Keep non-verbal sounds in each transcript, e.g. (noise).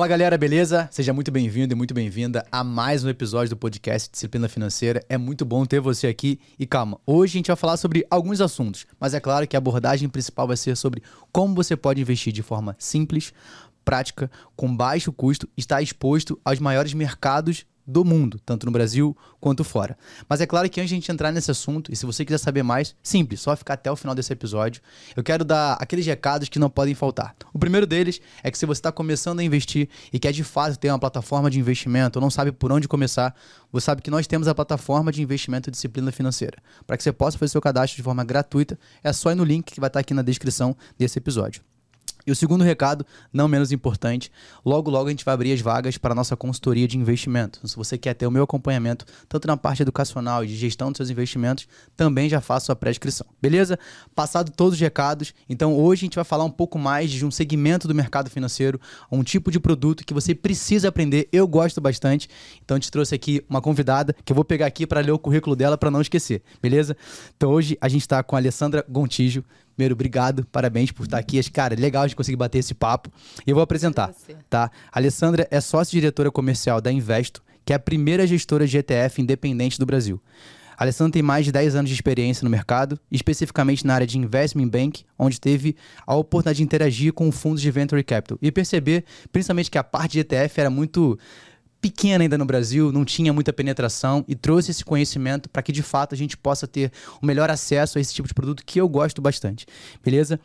Fala galera, beleza? Seja muito bem-vindo e muito bem-vinda a mais um episódio do podcast Disciplina Financeira. É muito bom ter você aqui. E calma, hoje a gente vai falar sobre alguns assuntos, mas é claro que a abordagem principal vai ser sobre como você pode investir de forma simples, prática, com baixo custo, estar exposto aos maiores mercados do mundo, tanto no Brasil quanto fora. Mas é claro que antes de a gente entrar nesse assunto, e se você quiser saber mais, simples, só ficar até o final desse episódio, eu quero dar aqueles recados que não podem faltar. O primeiro deles é que se você está começando a investir e quer de fato ter uma plataforma de investimento, ou não sabe por onde começar, você sabe que nós temos a plataforma de investimento disciplina financeira. Para que você possa fazer seu cadastro de forma gratuita, é só ir no link que vai estar aqui na descrição desse episódio. E o segundo recado, não menos importante, logo logo a gente vai abrir as vagas para a nossa consultoria de investimento. Então, se você quer ter o meu acompanhamento, tanto na parte educacional e de gestão dos seus investimentos, também já faço a pré-inscrição. Beleza? Passado todos os recados, então hoje a gente vai falar um pouco mais de um segmento do mercado financeiro, um tipo de produto que você precisa aprender. Eu gosto bastante, então gente trouxe aqui uma convidada que eu vou pegar aqui para ler o currículo dela para não esquecer, beleza? Então hoje a gente está com a Alessandra Gontijo. Primeiro, obrigado, parabéns por estar aqui. Cara, legal de conseguir bater esse papo. E eu vou apresentar, tá? A Alessandra é sócia-diretora comercial da Investo, que é a primeira gestora de ETF independente do Brasil. A Alessandra tem mais de 10 anos de experiência no mercado, especificamente na área de Investment Bank, onde teve a oportunidade de interagir com fundos de Venture Capital e perceber, principalmente, que a parte de ETF era muito pequena ainda no Brasil, não tinha muita penetração e trouxe esse conhecimento para que de fato a gente possa ter o melhor acesso a esse tipo de produto que eu gosto bastante. Beleza?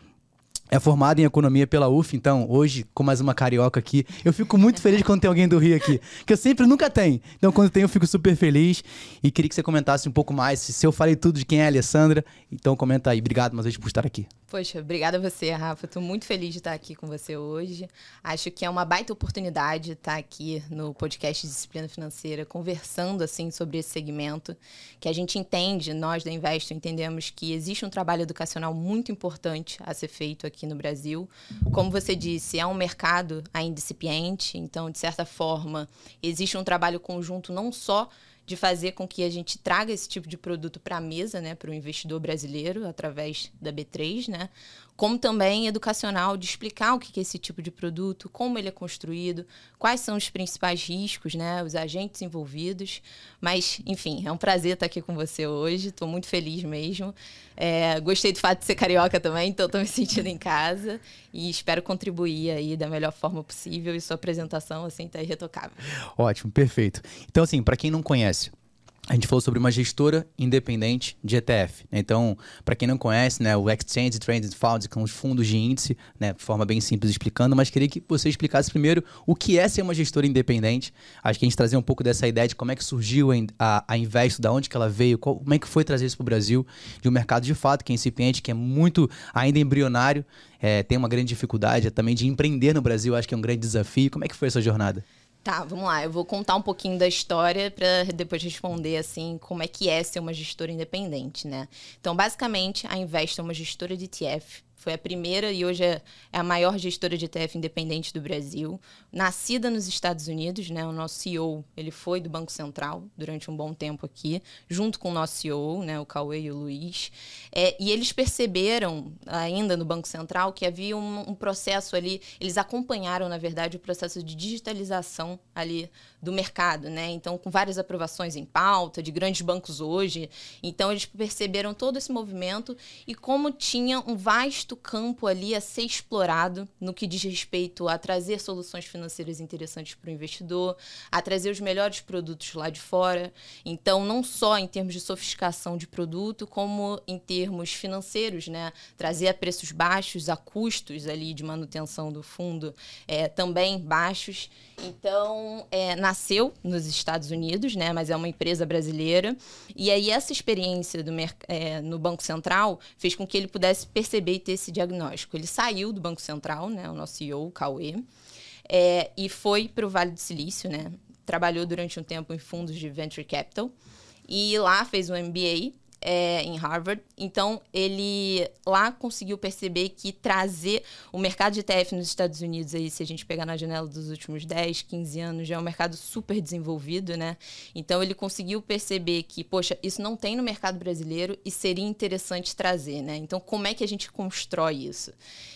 é formado em economia pela UF, então hoje, com mais uma carioca aqui, eu fico muito feliz quando tem alguém do Rio aqui, que eu sempre nunca tenho. Então, quando tem, eu fico super feliz e queria que você comentasse um pouco mais. Se eu falei tudo de quem é a Alessandra, então comenta aí. Obrigado mais vez por estar aqui. Poxa, obrigada a você, Rafa. Estou muito feliz de estar aqui com você hoje. Acho que é uma baita oportunidade estar aqui no podcast Disciplina Financeira, conversando assim sobre esse segmento, que a gente entende, nós da Investo entendemos que existe um trabalho educacional muito importante a ser feito aqui no Brasil. Como você disse, é um mercado ainda incipiente, então, de certa forma, existe um trabalho conjunto não só de fazer com que a gente traga esse tipo de produto para a mesa, né, para o investidor brasileiro, através da B3, né, como também educacional, de explicar o que é esse tipo de produto, como ele é construído, quais são os principais riscos, né, os agentes envolvidos. Mas, enfim, é um prazer estar aqui com você hoje, estou muito feliz mesmo. É, gostei do fato de ser carioca também, então estou me sentindo em casa e espero contribuir aí da melhor forma possível e sua apresentação, assim, está irretocável. Ótimo, perfeito. Então, assim, para quem não conhece, a gente falou sobre uma gestora independente de ETF. Né? Então, para quem não conhece, né, o Exchange Traded Funds, que são os fundos de índice, né, de forma bem simples explicando, mas queria que você explicasse primeiro o que é ser uma gestora independente. Acho que a gente trazer um pouco dessa ideia de como é que surgiu a, a Investo, da onde que ela veio, qual, como é que foi trazer isso para o Brasil, de um mercado de fato que é incipiente, que é muito ainda embrionário, é, tem uma grande dificuldade também de empreender no Brasil, acho que é um grande desafio. Como é que foi essa jornada? Tá, vamos lá. Eu vou contar um pouquinho da história para depois responder assim como é que é ser uma gestora independente, né? Então, basicamente, a Invest é uma gestora de ETF foi a primeira e hoje é, é a maior gestora de ETF independente do Brasil. Nascida nos Estados Unidos, né? O nosso CEO, ele foi do Banco Central durante um bom tempo aqui, junto com o nosso CEO, né? O Cauê e o Luiz. É, e eles perceberam, ainda no Banco Central, que havia um, um processo ali, eles acompanharam, na verdade, o processo de digitalização ali do mercado, né? Então, com várias aprovações em pauta, de grandes bancos hoje. Então, eles perceberam todo esse movimento e como tinha um vasto campo ali a ser explorado no que diz respeito a trazer soluções financeiras interessantes para o investidor, a trazer os melhores produtos lá de fora. Então, não só em termos de sofisticação de produto, como em termos financeiros, né? Trazer a preços baixos, a custos ali de manutenção do fundo é, também baixos. Então, é, nasceu nos Estados Unidos, né? Mas é uma empresa brasileira. E aí, essa experiência do, é, no Banco Central fez com que ele pudesse perceber e ter esse diagnóstico. Ele saiu do Banco Central, né? O nosso CEO, o Cauê, é, e foi para o Vale do Silício, né? Trabalhou durante um tempo em fundos de venture capital. E lá fez um MBA é, em Harvard. Então, ele lá conseguiu perceber que trazer o mercado de ETF nos Estados Unidos, aí, se a gente pegar na janela dos últimos 10, 15 anos, já é um mercado super desenvolvido, né? Então, ele conseguiu perceber que, poxa, isso não tem no mercado brasileiro e seria interessante trazer, né? Então, como é que a gente constrói isso?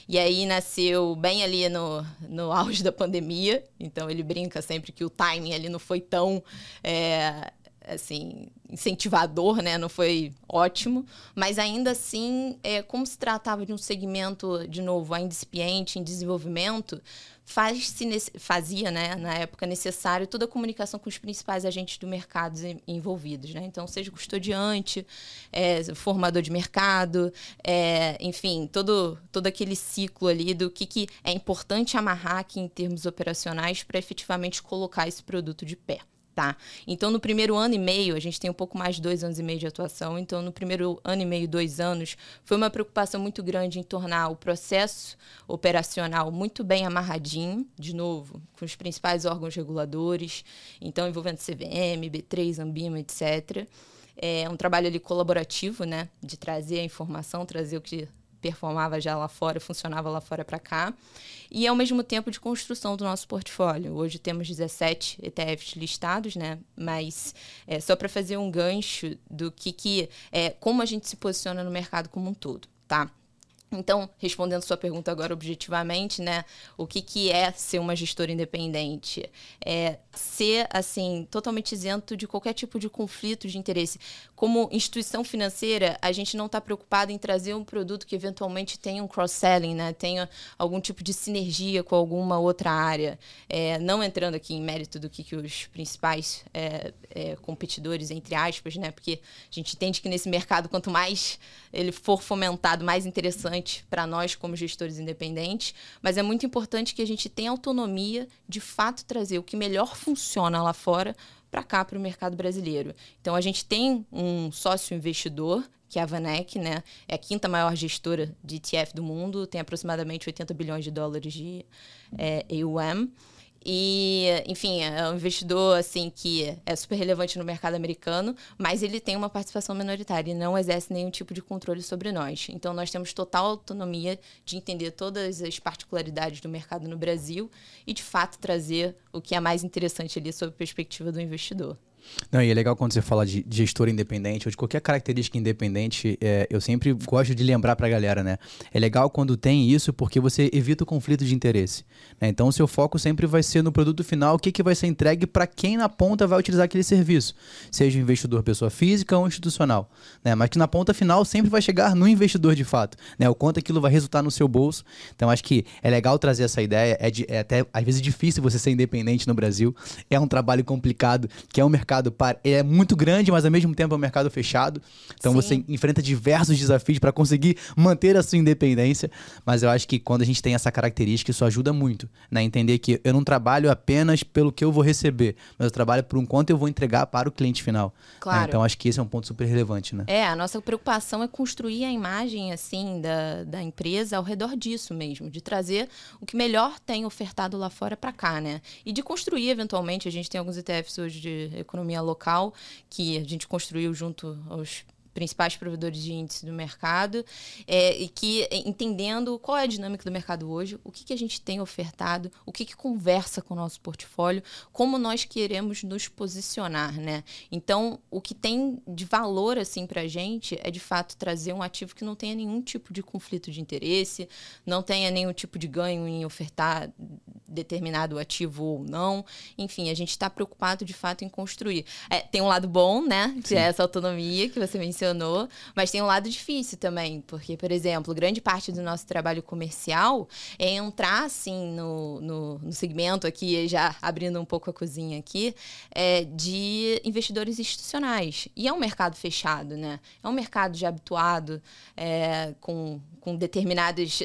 E aí nasceu bem ali no, no auge da pandemia. Então, ele brinca sempre que o timing ali não foi tão. É, assim, incentivador, né? Não foi ótimo, mas ainda assim, é, como se tratava de um segmento, de novo, ainda incipiente, em desenvolvimento, faz fazia, né, na época, necessário toda a comunicação com os principais agentes do mercado envolvidos, né? Então, seja custodiante, é, formador de mercado, é, enfim, todo, todo aquele ciclo ali do que, que é importante amarrar aqui em termos operacionais para efetivamente colocar esse produto de pé. Tá. Então, no primeiro ano e meio, a gente tem um pouco mais de dois anos e meio de atuação. Então, no primeiro ano e meio, dois anos, foi uma preocupação muito grande em tornar o processo operacional muito bem amarradinho, de novo, com os principais órgãos reguladores, então envolvendo CVM, B3, Ambima, etc. É um trabalho ali colaborativo, né, de trazer a informação, trazer o que performava já lá fora, funcionava lá fora para cá, e ao mesmo tempo de construção do nosso portfólio. Hoje temos 17 ETFs listados, né? Mas é, só para fazer um gancho do que, que é, como a gente se posiciona no mercado como um todo, tá? Então, respondendo sua pergunta agora objetivamente, né, o que, que é ser uma gestora independente? É ser, assim, totalmente isento de qualquer tipo de conflito de interesse. Como instituição financeira, a gente não está preocupado em trazer um produto que eventualmente tenha um cross-selling, né, tenha algum tipo de sinergia com alguma outra área. É, não entrando aqui em mérito do que, que os principais é, é, competidores, entre aspas, né, porque a gente entende que nesse mercado, quanto mais ele for fomentado, mais interessante para nós como gestores independentes, mas é muito importante que a gente tenha autonomia de fato trazer o que melhor funciona lá fora para cá, para o mercado brasileiro. Então, a gente tem um sócio investidor, que é a Vanek, né? É a quinta maior gestora de ETF do mundo, tem aproximadamente 80 bilhões de dólares de é, AUM. E, enfim, é um investidor assim que é super relevante no mercado americano, mas ele tem uma participação minoritária e não exerce nenhum tipo de controle sobre nós. Então nós temos total autonomia de entender todas as particularidades do mercado no Brasil e de fato trazer o que é mais interessante ali sob a perspectiva do investidor. Não, e é legal quando você fala de gestor independente ou de qualquer característica independente, é, eu sempre gosto de lembrar para a galera, né? É legal quando tem isso porque você evita o conflito de interesse. Né? Então, o seu foco sempre vai ser no produto final, o que, que vai ser entregue para quem na ponta vai utilizar aquele serviço, seja investidor pessoa física ou institucional. Né? Mas que na ponta final sempre vai chegar no investidor de fato, né? o quanto aquilo vai resultar no seu bolso. Então, acho que é legal trazer essa ideia. É, de, é até, às vezes, difícil você ser independente no Brasil. É um trabalho complicado, que é um mercado mercado é muito grande, mas ao mesmo tempo é um mercado fechado. Então Sim. você enfrenta diversos desafios para conseguir manter a sua independência. Mas eu acho que quando a gente tem essa característica, isso ajuda muito, né? Entender que eu não trabalho apenas pelo que eu vou receber, mas eu trabalho por um quanto eu vou entregar para o cliente final. Né? Claro. Né? Então acho que esse é um ponto super relevante, né? É, a nossa preocupação é construir a imagem assim da, da empresa ao redor disso mesmo, de trazer o que melhor tem ofertado lá fora para cá, né? E de construir eventualmente, a gente tem alguns ETFs hoje de economia economia local, que a gente construiu junto aos principais provedores de índice do mercado, é, e que entendendo qual é a dinâmica do mercado hoje, o que, que a gente tem ofertado, o que, que conversa com o nosso portfólio, como nós queremos nos posicionar, né? Então, o que tem de valor assim para a gente é de fato trazer um ativo que não tenha nenhum tipo de conflito de interesse, não tenha nenhum tipo de ganho em ofertar determinado ativo ou não. Enfim, a gente está preocupado de fato em construir. É, tem um lado bom, né? Que é essa autonomia que você mencionou, mas tem um lado difícil também, porque, por exemplo, grande parte do nosso trabalho comercial é entrar assim no, no, no segmento aqui, já abrindo um pouco a cozinha aqui, é, de investidores institucionais. E é um mercado fechado, né? É um mercado já habituado é, com, com determinados.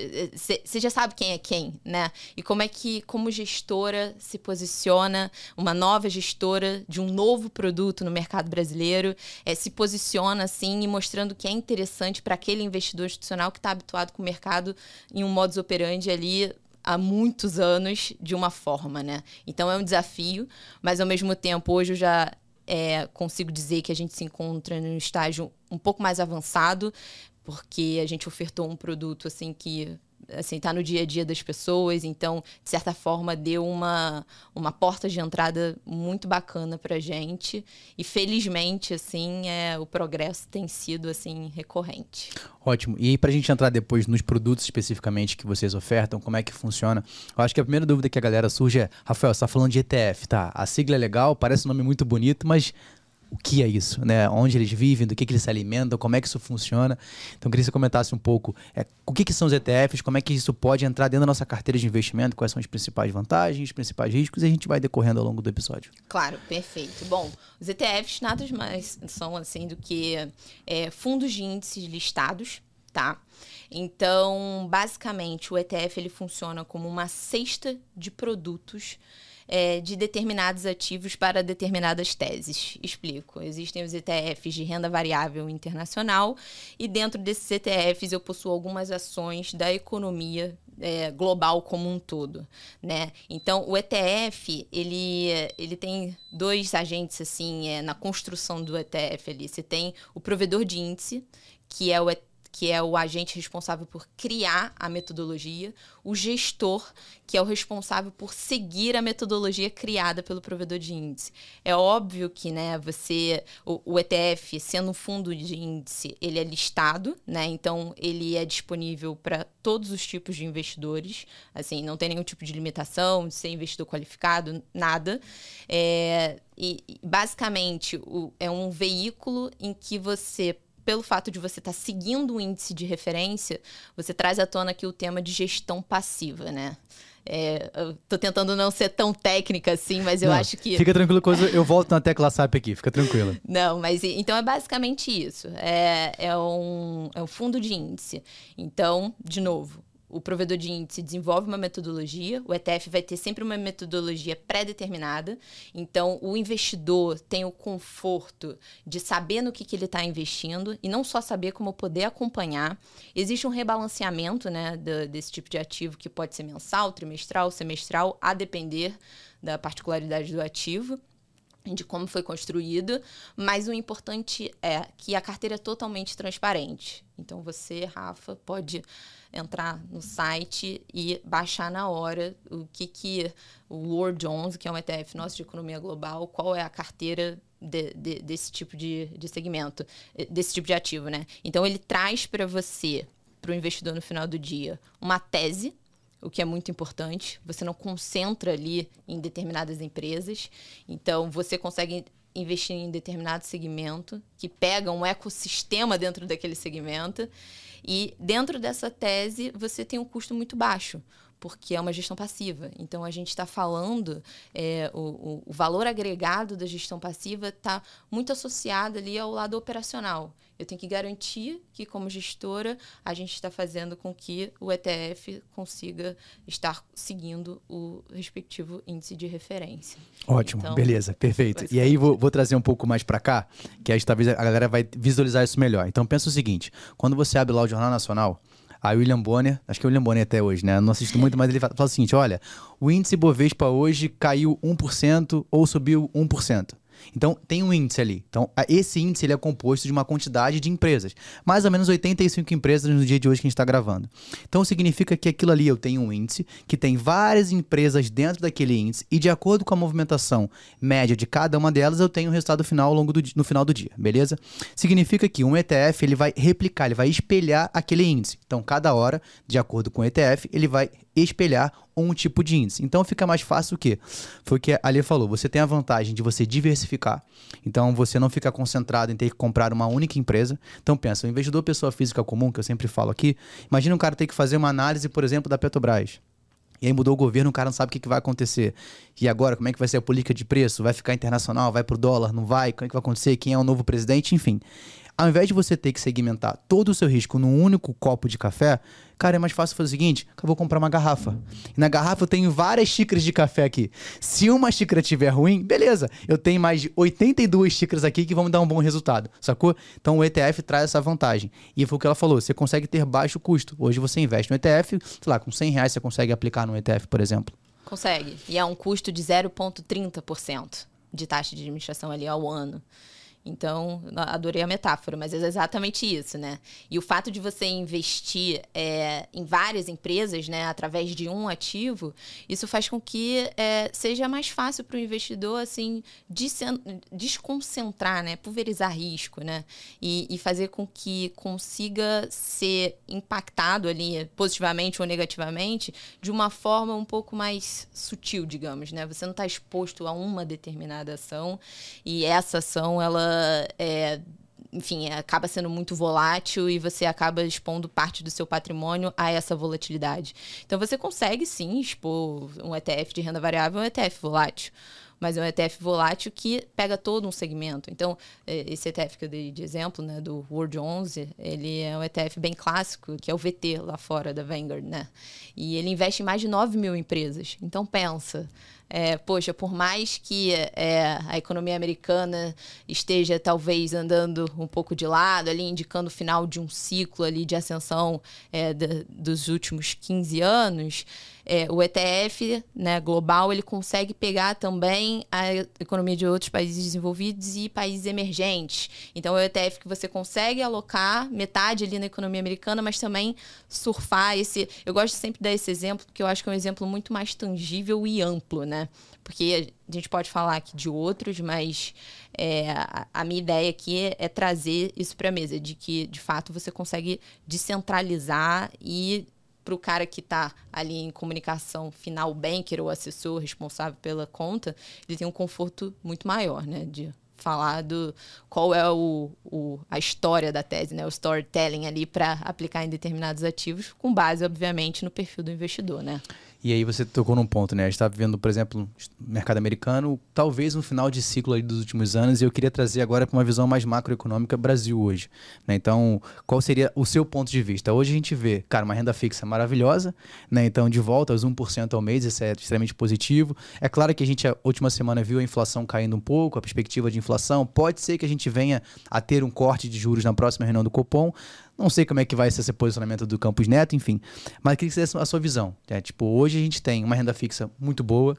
Você já sabe quem é quem, né? E como é que como gestora se posiciona, uma nova gestora de um novo produto no mercado brasileiro, é, se posiciona assim e mostrando que é interessante para aquele investidor institucional que está habituado com o mercado em um modus operandi ali há muitos anos de uma forma, né? Então é um desafio, mas ao mesmo tempo hoje eu já é, consigo dizer que a gente se encontra num estágio um pouco mais avançado, porque a gente ofertou um produto assim que assim, tá no dia a dia das pessoas, então, de certa forma, deu uma, uma porta de entrada muito bacana pra gente. E felizmente, assim, é, o progresso tem sido assim recorrente. Ótimo. E para a gente entrar depois nos produtos especificamente que vocês ofertam, como é que funciona? Eu acho que a primeira dúvida que a galera surge é, Rafael, você tá falando de ETF, tá? A sigla é legal, parece um nome muito bonito, mas o que é isso, né? Onde eles vivem, do que, que eles se alimentam, como é que isso funciona. Então, queria que você comentasse um pouco é, o que, que são os ETFs, como é que isso pode entrar dentro da nossa carteira de investimento, quais são as principais vantagens, os principais riscos, e a gente vai decorrendo ao longo do episódio. Claro, perfeito. Bom, os ETFs nada mais são assim do que é, fundos de índices listados, tá? Então, basicamente, o ETF ele funciona como uma cesta de produtos é, de determinados ativos para determinadas teses. Explico. Existem os ETFs de renda variável internacional e dentro desses ETFs eu possuo algumas ações da economia é, global como um todo, né? Então o ETF ele, ele tem dois agentes assim é, na construção do ETF ali. Você tem o provedor de índice que é o que é o agente responsável por criar a metodologia, o gestor, que é o responsável por seguir a metodologia criada pelo provedor de índice. É óbvio que, né, você o, o ETF, sendo um fundo de índice, ele é listado, né? Então ele é disponível para todos os tipos de investidores, assim, não tem nenhum tipo de limitação de ser investidor qualificado, nada. É, e basicamente o, é um veículo em que você pelo fato de você estar tá seguindo o índice de referência, você traz à tona aqui o tema de gestão passiva, né? É, eu tô tentando não ser tão técnica assim, mas eu não, acho que. Fica tranquilo, coisa, eu volto na tecla SAP aqui, fica tranquila. (laughs) não, mas então é basicamente isso. É, é, um, é um fundo de índice. Então, de novo, o provedor de índice desenvolve uma metodologia, o ETF vai ter sempre uma metodologia pré-determinada, então o investidor tem o conforto de saber no que, que ele está investindo e não só saber como poder acompanhar. Existe um rebalanceamento né, do, desse tipo de ativo que pode ser mensal, trimestral, semestral, a depender da particularidade do ativo de como foi construído, mas o importante é que a carteira é totalmente transparente. Então você, Rafa, pode entrar no site e baixar na hora o que, que o Lord Jones, que é um ETF nosso de economia global, qual é a carteira de, de, desse tipo de, de segmento, desse tipo de ativo, né? Então ele traz para você, para o investidor no final do dia, uma tese o que é muito importante. Você não concentra ali em determinadas empresas. Então, você consegue investir em determinado segmento que pega um ecossistema dentro daquele segmento e dentro dessa tese você tem um custo muito baixo porque é uma gestão passiva. Então, a gente está falando, é, o, o, valor agregado da gestão passiva está muito associado ali ao lado operacional. Eu tenho que garantir que, como gestora, a gente está fazendo com que o ETF consiga estar seguindo o respectivo índice de referência. Ótimo, então, beleza, perfeito. E aí, vou, vou trazer um pouco mais para cá, que aí talvez a galera vai visualizar isso melhor. Então, pensa o seguinte: quando você abre lá o Jornal Nacional, a William Bonner, acho que é o William Bonner até hoje, né? não assisto muito, mas ele fala o seguinte: olha, o índice Bovespa hoje caiu 1% ou subiu 1%. Então, tem um índice ali. Então, esse índice ele é composto de uma quantidade de empresas. Mais ou menos 85 empresas no dia de hoje que a gente está gravando. Então, significa que aquilo ali eu tenho um índice que tem várias empresas dentro daquele índice e de acordo com a movimentação média de cada uma delas, eu tenho o resultado final ao longo do, no final do dia, beleza? Significa que um ETF ele vai replicar, ele vai espelhar aquele índice. Então, cada hora, de acordo com o ETF, ele vai espelhar um tipo de índice. Então fica mais fácil o quê? Foi o que a Ali falou, você tem a vantagem de você diversificar, então você não fica concentrado em ter que comprar uma única empresa. Então pensa, o investidor pessoa física comum, que eu sempre falo aqui, imagina um cara ter que fazer uma análise, por exemplo, da Petrobras. E aí mudou o governo, o cara não sabe o que, que vai acontecer. E agora, como é que vai ser a política de preço? Vai ficar internacional? Vai pro dólar? Não vai? Como é que vai acontecer? Quem é o novo presidente? Enfim. Ao invés de você ter que segmentar todo o seu risco num único copo de café, cara, é mais fácil fazer o seguinte: eu vou comprar uma garrafa. E na garrafa eu tenho várias xícaras de café aqui. Se uma xícara estiver ruim, beleza, eu tenho mais de 82 xícaras aqui que vão me dar um bom resultado, sacou? Então o ETF traz essa vantagem. E foi o que ela falou: você consegue ter baixo custo. Hoje você investe no ETF, sei lá, com 100 reais você consegue aplicar no ETF, por exemplo. Consegue. E é um custo de 0,30%. de taxa de administração ali ao ano. Então, adorei a metáfora, mas é exatamente isso, né? E o fato de você investir é, em várias empresas, né, através de um ativo, isso faz com que é, seja mais fácil para o investidor, assim, desconcentrar, né, pulverizar risco, né? E, e fazer com que consiga ser impactado ali, positivamente ou negativamente, de uma forma um pouco mais sutil, digamos, né? Você não está exposto a uma determinada ação e essa ação, ela é, enfim, acaba sendo muito volátil e você acaba expondo parte do seu patrimônio a essa volatilidade. Então você consegue sim expor um ETF de renda variável um ETF volátil. Mas é um ETF volátil que pega todo um segmento. Então, é, esse ETF que eu dei de exemplo, né, do World 11, ele é um ETF bem clássico, que é o VT lá fora da Vanguard, né? E ele investe em mais de 9 mil empresas. Então, pensa, é, poxa, por mais que é, a economia americana esteja talvez andando um pouco de lado, ali indicando o final de um ciclo ali de ascensão é, dos últimos 15 anos, é, o ETF né, global ele consegue pegar também a economia de outros países desenvolvidos e países emergentes. Então, é o ETF que você consegue alocar metade ali na economia americana, mas também surfar esse. Eu gosto sempre de dar esse exemplo, porque eu acho que é um exemplo muito mais tangível e amplo, né? Porque a gente pode falar aqui de outros, mas é, a, minha ideia aqui é, é trazer isso para a mesa, de que, de fato, você consegue descentralizar e para o cara que está ali em comunicação final, o banker ou assessor responsável pela conta, ele tem um conforto muito maior, né? De falar do qual é o, o, a história da tese, né? O storytelling ali para aplicar em determinados ativos, com base, obviamente, no perfil do investidor, né? E aí você tocou num ponto, né? A gente está vivendo, por exemplo, no mercado americano, talvez um final de ciclo dos últimos anos, e eu queria trazer agora para uma visão mais macroeconômica Brasil hoje. Né? Então, qual seria o seu ponto de vista? Hoje a gente vê, cara, uma renda fixa maravilhosa, né? Então, de volta aos 1% ao mês, isso é extremamente positivo. É claro que a gente, a última semana, viu a inflação caindo um pouco, a perspectiva de inflação. Pode ser que a gente venha a ter um corte de juros na próxima reunião do Copom, não sei como é que vai ser esse posicionamento do Campos Neto, enfim. Mas queria que você a sua visão. Né? Tipo, hoje a gente tem uma renda fixa muito boa.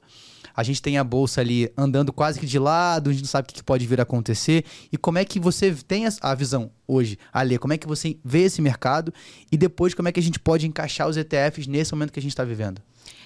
A gente tem a bolsa ali andando quase que de lado, a gente não sabe o que pode vir a acontecer. E como é que você tem a visão hoje, Ali? Como é que você vê esse mercado? E depois, como é que a gente pode encaixar os ETFs nesse momento que a gente está vivendo?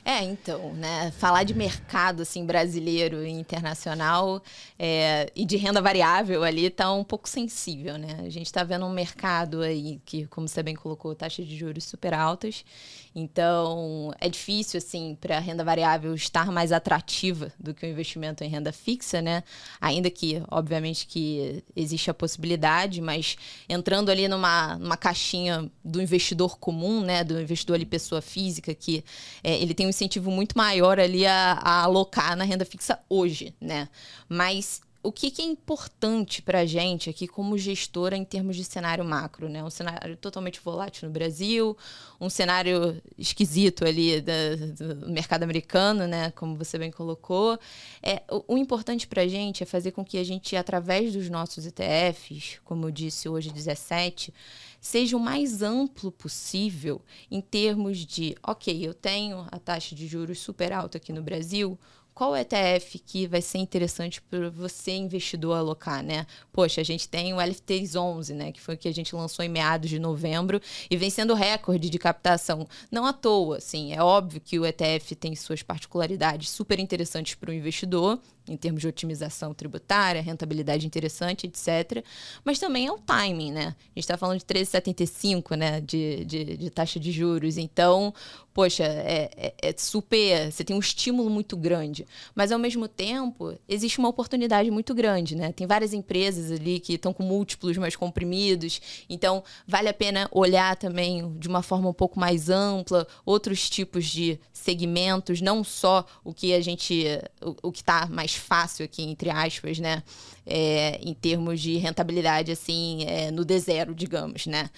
É, então, né? Falar de mercado assim brasileiro e internacional é, e de renda variável ali está um pouco sensível, né? A gente está vendo um mercado aí que, como você bem colocou, taxas de juros super altas. Então, é difícil assim para a renda variável estar mais atrativa do que o investimento em renda fixa, né? Ainda que, obviamente, que existe a possibilidade, mas entrando ali numa, numa caixinha do investidor comum, né? Do investidor ali pessoa física que é, ele tem um incentivo muito maior ali a, a alocar na renda fixa hoje, né? Mas o que, que, é importante para a gente aqui como gestora em termos de cenário macro, né? Um cenário totalmente volátil no Brasil, um cenário esquisito ali do mercado americano, né? Como você bem colocou. É, o, o importante para a gente é fazer com que a gente, através dos nossos ETFs, como eu disse hoje, 17, seja o mais amplo possível em termos de, ok, eu tenho a taxa de juros super alta aqui no Brasil, qual ETF que vai ser interessante para você, investidor, alocar, né? Poxa, a gente tem o LFTs11, né? Que foi o que a gente lançou em meados de novembro e vem sendo recorde de captação. Não à toa, assim, é óbvio que o ETF tem suas particularidades super interessantes para o investidor, em termos de otimização tributária, rentabilidade interessante, etc. Mas também é o timing, né? A gente está falando de 13,75, né? De, de, de, taxa de juros. Então, poxa, é, é, é, super. Você tem um estímulo muito grande. Mas, ao mesmo tempo, existe uma oportunidade muito grande, né? Tem várias empresas ali que estão com múltiplos mais comprimidos. Então, vale a pena olhar também de uma forma um pouco mais ampla outros tipos de segmentos, não só o que a gente. o, o que está mais fácil aqui, entre aspas, né? É, em termos de rentabilidade, assim, é, no D0, digamos, né?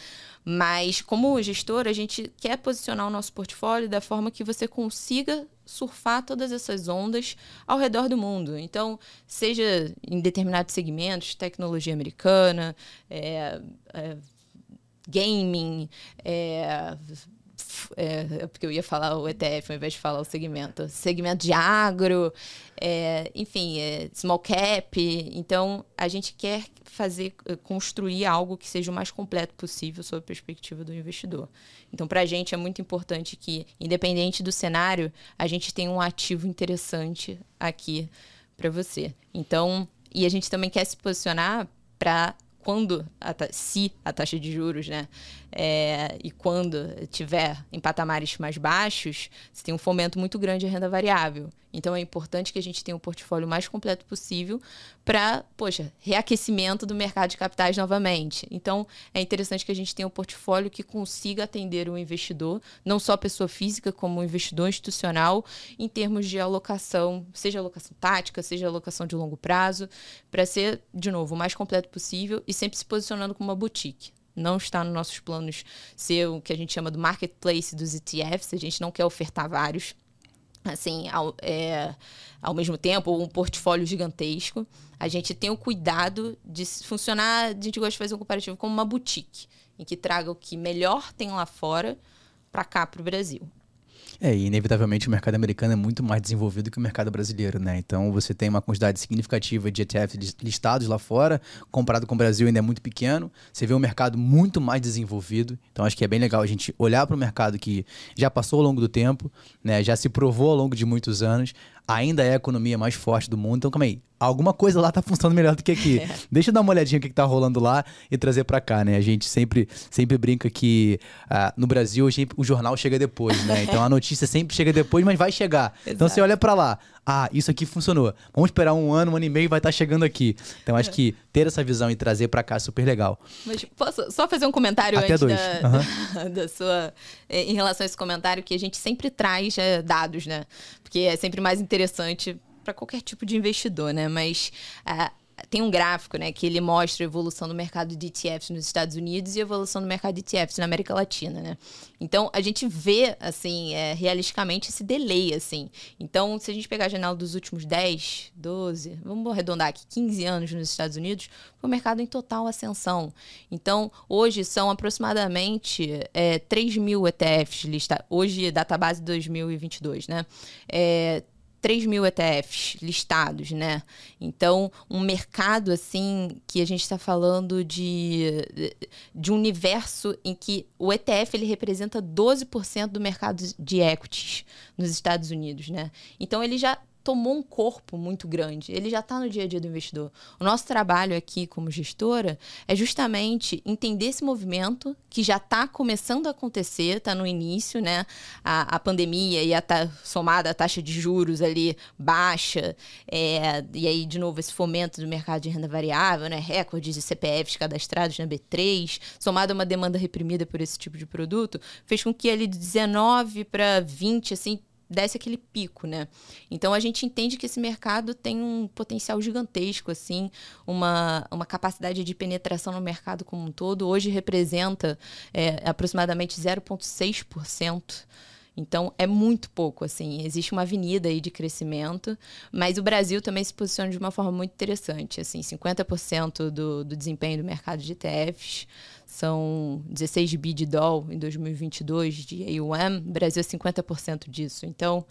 Mas, como gestor, a gente quer posicionar o nosso portfólio da forma que você consiga surfar todas essas ondas ao redor do mundo. Então, seja em determinados segmentos, tecnologia americana, é, é gaming, é, é, porque eu ia falar o ETF ao invés de falar o segmento. Segmento de agro, é, enfim, é, small cap. Então, a gente quer fazer, eh, construir algo que seja o mais completo possível sob a perspectiva do investidor. Então, para a gente é muito importante que, independente do cenário, a gente tenha um ativo interessante aqui para você. Então, e a gente também quer se posicionar para quando, a se a taxa de juros, né, é, e quando tiver em patamares mais baixos, você tem um fomento muito grande de renda variável. Então é importante que a gente tenha um portfólio mais completo possível para, poxa, reaquecimento do mercado de capitais novamente. Então é interessante que a gente tenha um portfólio que consiga atender o investidor, não só pessoa física, como o investidor institucional, em termos de alocação, seja alocação tática, seja alocação de longo prazo, para ser, de novo, o mais completo possível e sempre se posicionando como uma boutique. Não está nos nossos planos ser o que a gente chama do marketplace dos ETFs. A gente não quer ofertar vários, assim, ao, é, ao mesmo tempo, um portfólio gigantesco. A gente tem o cuidado de funcionar, a gente gosta de fazer um comparativo como uma boutique, em que traga o que melhor tem lá fora para cá, para o Brasil. É, e inevitavelmente o mercado americano é muito mais desenvolvido que o mercado brasileiro, né? Então você tem uma quantidade significativa de ETFs listados lá fora, comparado com o Brasil ainda é muito pequeno. Você vê um mercado muito mais desenvolvido. Então acho que é bem legal a gente olhar para o mercado que já passou ao longo do tempo, né? Já se provou ao longo de muitos anos, ainda é a economia mais forte do mundo. Então, calma aí. Alguma coisa lá tá funcionando melhor do que aqui. (laughs) É. Deixa eu dar uma olhadinha o que, que tá rolando lá e trazer para cá, né? A gente sempre, sempre brinca que uh, no Brasil o jornal chega depois, né? (laughs) Então a notícia sempre chega depois, mas vai chegar. Exato. Então você olha para lá. Ah, isso aqui funcionou. Vamos esperar um ano, um ano e meio e vai estar tá chegando aqui. Então acho é. que ter essa visão e trazer para cá é super legal. Mas posso só fazer um comentário Até antes dois. Da, uhum. (laughs) da, sua. Eh, em relação a esse comentário, que a gente sempre traz é, dados, né? Porque é sempre mais interessante para qualquer tipo de investidor, né? Mas uh, tem um gráfico, né, que ele mostra a evolução do mercado de ETFs nos Estados Unidos e a evolução do mercado de ETFs na América Latina, né? Então, a gente vê, assim, é, realisticamente esse delay, assim. Então, se a gente pegar a janela dos últimos 10, 12, vamos arredondar aqui, 15 anos nos Estados Unidos, foi um mercado em total ascensão. Então, hoje são aproximadamente é, 3 mil ETFs listados. Hoje, database 2022, né? É, 3 mil ETFs listados, né? Então, um mercado assim que a gente está falando de, de um universo em que o ETF ele representa 12% do mercado de equities nos Estados Unidos, né? Então ele já tomou um corpo muito grande. Ele já está no dia a dia do investidor. O nosso trabalho aqui como gestora é justamente entender esse movimento que já está começando a acontecer, está no início, né? A, a pandemia e a ta, somada a taxa de juros ali baixa, é, e aí, de novo, esse fomento do mercado de renda variável, né? Recordes de CPFs cadastrados na B3, somado a uma demanda reprimida por esse tipo de produto, fez com que ele de 19 para 20, assim, desse aquele pico, né? Então a gente entende que esse mercado tem um potencial gigantesco, assim, uma, uma capacidade de penetração no mercado como um todo. Hoje representa é, aproximadamente 0,6%. Então é muito pouco, assim. Existe uma avenida aí de crescimento, mas o Brasil também se posiciona de uma forma muito interessante. Assim, 50% do, do desempenho do mercado de ETFs são 16 bi de dólar em 2022 de AUM, o Brasil é 50% disso. Então,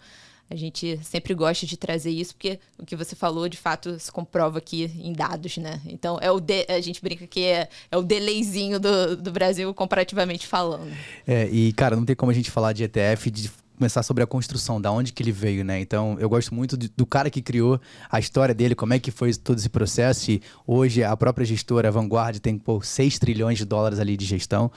a gente sempre gosta de trazer isso, porque o que você falou, de fato, se comprova aqui em dados, né? Então, é o de, a gente brinca que é, é o delayzinho do, do Brasil comparativamente falando. É, e, cara, não tem como a gente falar de ETF de começar sobre a construção, da onde que ele veio, né? Então, eu gosto muito de, do cara que criou a história dele, como é que foi todo esse processo. E hoje a própria gestora Vanguard tem pô, 6 trilhões de dólares ali de gestão.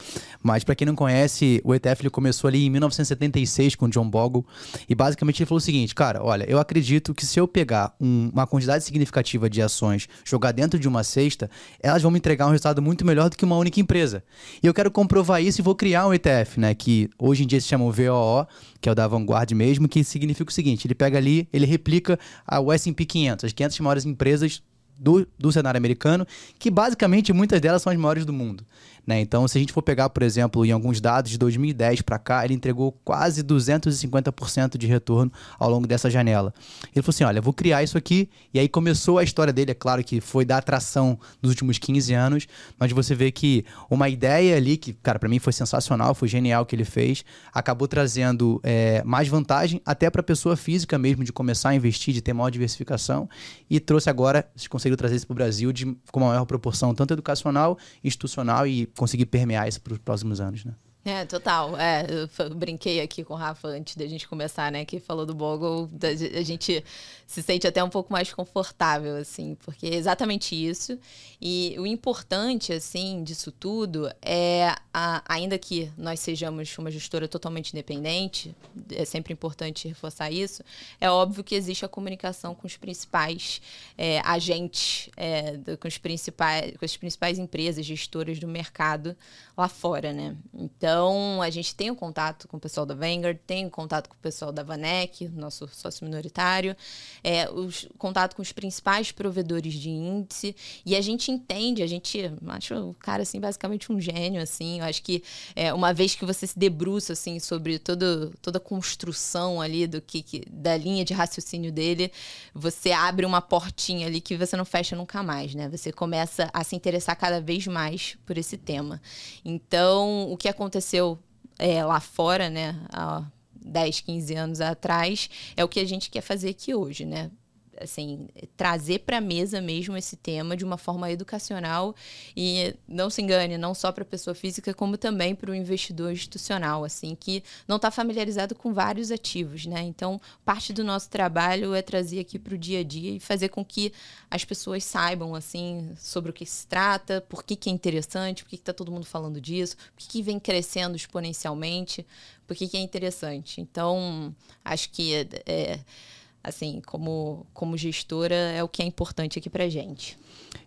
Mas para quem não conhece, o ETF ele começou ali em 1976 com John Bogle. E basicamente ele falou o seguinte, cara, olha, eu acredito que se eu pegar um, uma quantidade significativa de ações, jogar dentro de uma cesta, elas vão me entregar um resultado muito melhor do que uma única empresa. E eu quero comprovar isso e vou criar um ETF, né? Que hoje em dia se chama o VOO, que é o da Vanguard mesmo, que significa o seguinte: ele pega ali, ele replica a, SP 500, as 500 maiores empresas do, do cenário americano, que basicamente muitas delas são as maiores do mundo. Né? Então, se a gente for pegar, por exemplo, em alguns dados de 2010 para cá, ele entregou quase 250% de retorno ao longo dessa janela. Ele falou assim: olha, vou criar isso aqui. E aí começou a história dele, é claro que foi da atração dos últimos 15 anos, mas você vê que uma ideia ali, que, cara, para mim foi sensacional, foi genial que ele fez, acabou trazendo é, mais vantagem até para a pessoa física mesmo de começar a investir, de ter maior diversificação, e trouxe agora, se conseguiu trazer isso para o Brasil de, com uma maior proporção, tanto educacional, institucional e conseguir permear isso para os próximos anos, né? É, total. É, eu brinquei aqui com o Rafa antes da gente começar, né? Que falou do Bogle, a gente se sente até um pouco mais confortável, assim, porque é exatamente isso. E o importante, assim, disso tudo é, a, ainda que nós sejamos uma gestora totalmente independente, é sempre importante reforçar isso, é óbvio que existe a comunicação com os principais é, agentes, é, com, os principais, com as principais empresas, gestoras do mercado lá fora, né? Então, a gente tem o um contato com o pessoal da Vanguard, tem o um contato com o pessoal da Vanek, nosso sócio minoritário, é, o contato com os principais provedores de índice, e a gente entende, a gente acha o cara, assim, basicamente um gênio, assim, eu acho que é, uma vez que você se debruça, assim, sobre todo, toda a construção ali do que, que, da linha de raciocínio dele, você abre uma portinha ali que você não fecha nunca mais, né? Você começa a se interessar cada vez mais por esse tema. Então, o que aconteceu é, lá fora, né, há 10, 15 anos atrás, é o que a gente quer fazer aqui hoje, né? Assim, trazer para a mesa mesmo esse tema de uma forma educacional e não se engane, não só para a pessoa física, como também para o investidor institucional, assim, que não está familiarizado com vários ativos, né? Então, parte do nosso trabalho é trazer aqui para o dia a dia e fazer com que as pessoas saibam, assim, sobre o que se trata, por que, que é interessante, por que está todo mundo falando disso, por que, que vem crescendo exponencialmente, por que, que é interessante. Então, acho que é, assim, como, como gestora, é o que é importante aqui pra gente.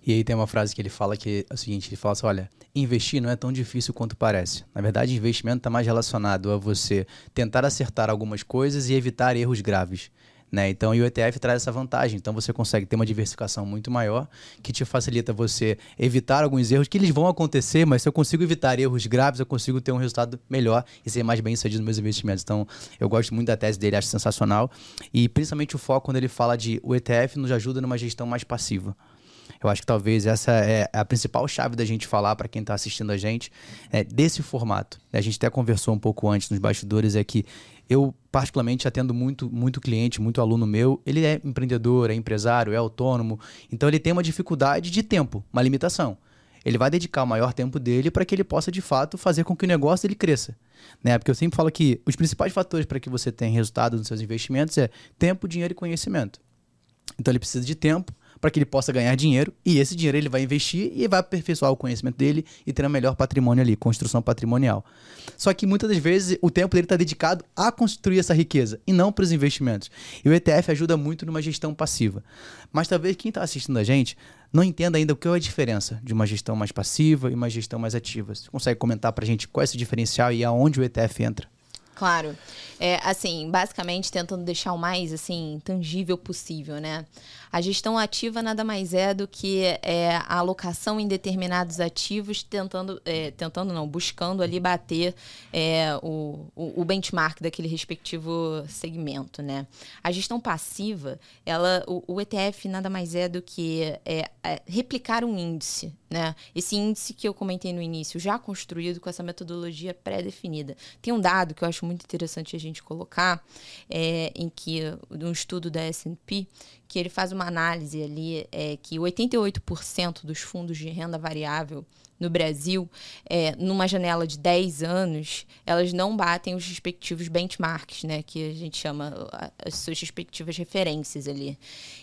E aí tem uma frase que ele fala que é o seguinte, ele fala assim, olha, investir não é tão difícil quanto parece. Na verdade, investimento está mais relacionado a você tentar acertar algumas coisas e evitar erros graves. Né? Então, o ETF traz essa vantagem. Então, você consegue ter uma diversificação muito maior, que te facilita você evitar alguns erros, que eles vão acontecer, mas se eu consigo evitar erros graves, eu consigo ter um resultado melhor e ser mais bem sucedido nos meus investimentos. Então, eu gosto muito da tese dele, acho sensacional. E principalmente o foco quando ele fala de o ETF nos ajuda numa gestão mais passiva. Eu acho que talvez essa é a principal chave da gente falar para quem está assistindo a gente, é desse formato. A gente até conversou um pouco antes nos bastidores, é que eu, particularmente, atendo muito, muito cliente, muito aluno meu. Ele é empreendedor, é empresário, é autônomo. Então, ele tem uma dificuldade de tempo, uma limitação. Ele vai dedicar o maior tempo dele para que ele possa, de fato, fazer com que o negócio dele cresça. Né? Porque eu sempre falo que os principais fatores para que você tenha resultado nos seus investimentos é tempo, dinheiro e conhecimento. Então, ele precisa de tempo para que ele possa ganhar dinheiro e esse dinheiro ele vai investir e vai aperfeiçoar o conhecimento dele e ter um melhor patrimônio ali, construção patrimonial. Só que muitas das vezes o tempo dele está dedicado a construir essa riqueza e não para os investimentos. E o ETF ajuda muito numa gestão passiva. Mas talvez quem está assistindo a gente não entenda ainda o que é a diferença de uma gestão mais passiva e uma gestão mais ativa. Você consegue comentar para a gente qual é esse diferencial e aonde o ETF entra? Claro. É, assim, basicamente tentando deixar o mais assim tangível possível, né? A gestão ativa nada mais é do que é, a alocação em determinados ativos, tentando, é, tentando não, buscando ali bater é, o, o, benchmark daquele respectivo segmento, né? A gestão passiva, ela, o, o ETF nada mais é do que é, é, replicar um índice, né? Esse índice que eu comentei no início, já construído com essa metodologia pré-definida. Tem um dado que eu acho muito interessante a gente colocar, é, em que um estudo da S&P que ele faz uma análise ali é, que 88% dos fundos de renda variável no Brasil, é, numa janela de 10 anos, elas não batem os respectivos benchmarks, né? Que a gente chama as suas respectivas referências ali.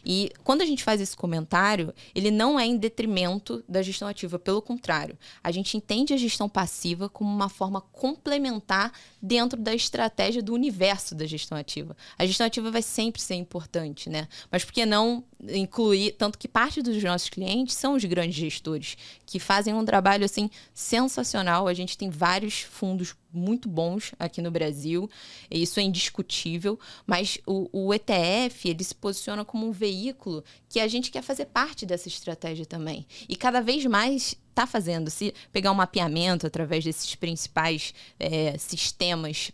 E quando a gente faz esse comentário, ele não é em detrimento da gestão ativa, pelo contrário. A gente entende a gestão passiva como uma forma complementar dentro da estratégia do universo da gestão ativa. A gestão ativa vai sempre ser importante, né? Mas que não incluir, tanto que parte dos nossos clientes são os grandes gestores, que fazem um trabalho assim sensacional. A gente tem vários fundos muito bons aqui no Brasil, isso é indiscutível, mas o, o ETF ele se posiciona como um veículo que a gente quer fazer parte dessa estratégia também. E cada vez mais está fazendo. Se pegar um mapeamento através desses principais é, sistemas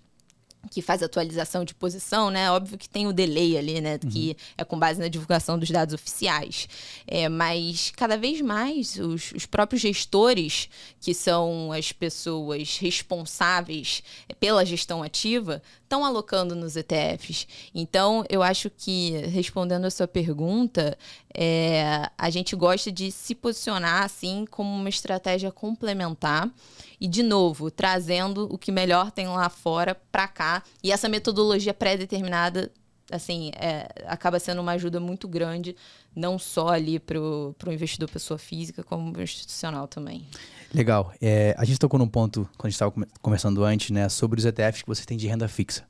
que faz atualização de posição, né? Óbvio que tem o delay ali, né? Uhum. Que é com base na divulgação dos dados oficiais. É, mas cada vez mais os, os, próprios gestores, que são as pessoas responsáveis pela gestão ativa, estão alocando nos ETFs. Então, eu acho que, respondendo a sua pergunta, é, a gente gosta de se posicionar assim como uma estratégia complementar e, de novo, trazendo o que melhor tem lá fora para cá. E essa metodologia pré-determinada assim, é, acaba sendo uma ajuda muito grande, não só ali para o investidor pessoa física, como institucional também. Legal. É, a gente tocou num ponto, quando a gente estava conversando antes, né, sobre os ETFs que você tem de renda fixa.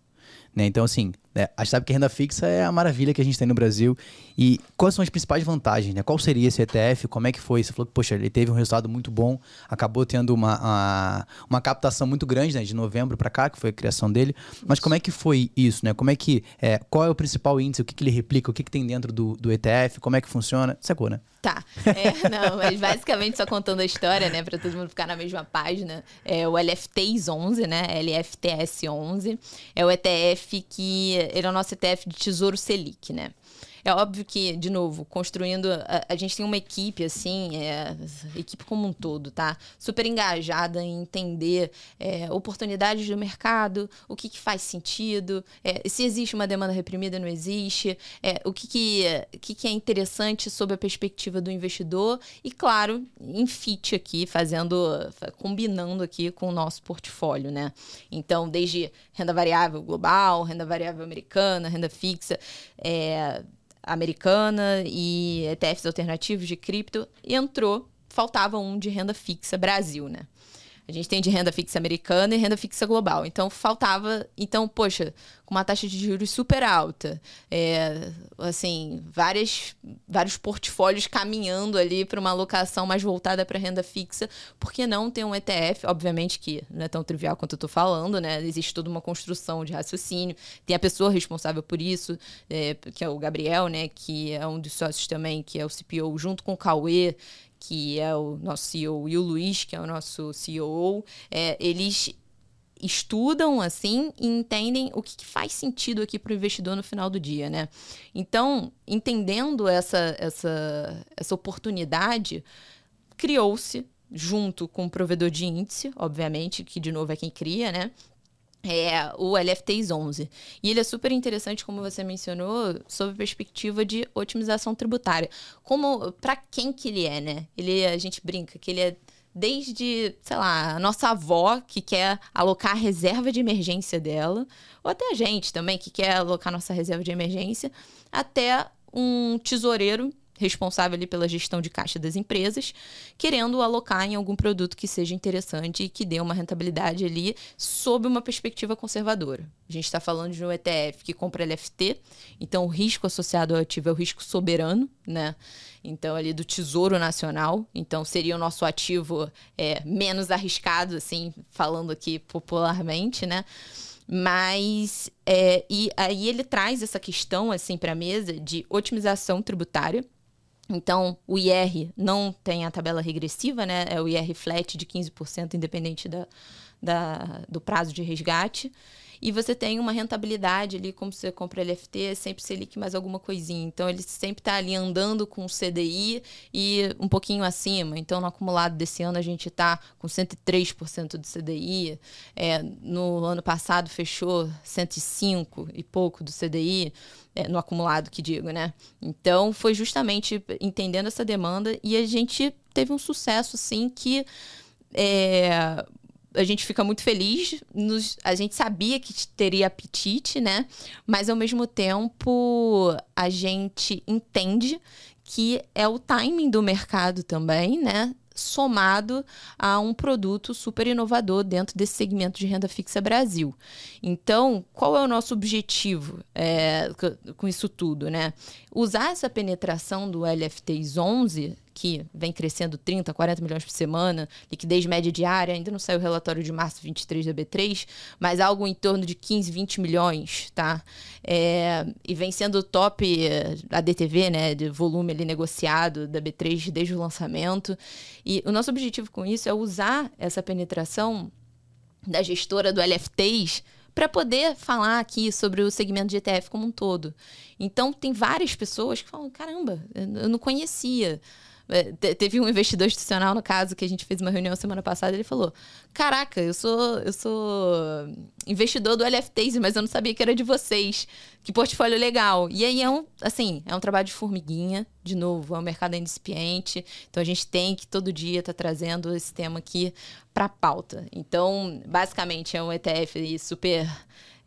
Né? Então, assim, né, a gente sabe que renda fixa é a maravilha que a gente tem no Brasil. E quais são as principais vantagens? Né? Qual seria esse ETF? Como é que foi? Você falou que, poxa, ele teve um resultado muito bom, acabou tendo uma, uma, uma captação muito grande, né? De novembro para cá, que foi a criação dele. Mas como é que foi isso, né? Como é que. É, qual é o principal índice? O que, que ele replica? O que, que tem dentro do, do ETF? Como é que funciona? Sacou, né? Tá. É, (laughs) não, mas basicamente só contando a história, né, para todo mundo ficar na mesma página. É o LFTs 11, né? LFTS 11. É o ETF que é o nosso ETF de Tesouro Selic, né? É óbvio que, de novo, construindo. A, a gente tem uma equipe, assim, é, equipe como um todo, tá? Super engajada em entender é, oportunidades do mercado, o que, que faz sentido, é, se existe uma demanda reprimida, não existe, é, o que, que, que, que é interessante sob a perspectiva do investidor e, claro, em fit aqui, fazendo, combinando aqui com o nosso portfólio, né? Então, desde renda variável global, renda variável americana, renda fixa, é, americana e ETFs alternativos de cripto, entrou, faltava um de renda fixa Brasil, né? A gente tem de renda fixa americana e renda fixa global. Então, faltava. Então, poxa, com uma taxa de juros super alta, é, assim, várias, vários portfólios caminhando ali para uma alocação mais voltada para renda fixa, por que não ter um ETF? Obviamente que não é tão trivial quanto eu estou falando, né? Existe toda uma construção de raciocínio. Tem a pessoa responsável por isso, é, que é o Gabriel, né? Que é um dos sócios também, que é o CPO, junto com o Cauê, que é o nosso CEO, e o Luiz, que é o nosso CEO, é, eles estudam assim e entendem o que, que faz sentido aqui para o investidor no final do dia, né? Então, entendendo essa, essa, essa oportunidade, criou-se junto com o provedor de índice, obviamente, que de novo é quem cria, né? É o LFTs 11. E ele é super interessante, como você mencionou, sob perspectiva de otimização tributária. Como, para quem que ele é, né? Ele, a gente brinca que ele é desde, sei lá, a nossa avó que quer alocar a reserva de emergência dela, ou até a gente também que quer alocar nossa reserva de emergência, até um tesoureiro responsável ali pela gestão de caixa das empresas, querendo alocar em algum produto que seja interessante e que dê uma rentabilidade ali sob uma perspectiva conservadora. A gente está falando de um ETF que compra LFT, então o risco associado ao ativo é o risco soberano, né? Então, ali do Tesouro Nacional. Então, seria o nosso ativo é, menos arriscado, assim, falando aqui popularmente, né? Mas, é, e aí ele traz essa questão, assim, para a mesa de otimização tributária, então, o IR não tem a tabela regressiva, né? É o IR flat de 15%, independente da, da, do prazo de resgate e você tem uma rentabilidade ali, como você compra LFT, é sempre Selic mais alguma coisinha. Então, ele sempre está ali andando com o CDI e um pouquinho acima. Então, no acumulado desse ano, a gente está com 103% do CDI. É, no ano passado, fechou 105 e pouco do CDI. É, no acumulado que digo, né? Então foi justamente entendendo essa demanda e a gente teve um sucesso assim que é, a gente fica muito feliz. Nos, a gente sabia que teria apetite, né? Mas ao mesmo tempo a gente entende que é o timing do mercado também, né? somado a um produto super inovador dentro desse segmento de renda fixa Brasil. Então, qual é o nosso objetivo é, com isso tudo? Né? Usar essa penetração do LFTs 11 que vem crescendo 30, 40 milhões por semana, liquidez média diária, ainda não saiu o relatório de março 23 da B3, mas algo em torno de 15, 20 milhões, tá? É, e vem sendo top a DTV, né, de volume ali negociado da B3 desde o lançamento. E o nosso objetivo com isso é usar essa penetração da gestora do LFTs para poder falar aqui sobre o segmento de ETF como um todo. Então, tem várias pessoas que falam: caramba, eu não conhecia. É, teve um investidor institucional, no caso, que a gente fez uma reunião semana passada, ele falou: Caraca, eu sou, eu sou investidor do LFTs, mas eu não sabia que era de vocês. Que portfólio legal. E aí é um, assim, é um trabalho de formiguinha, de novo, é um mercado incipiente. Então a gente tem que todo dia estar tá trazendo esse tema aqui para pauta. Então, basicamente, é um ETF super.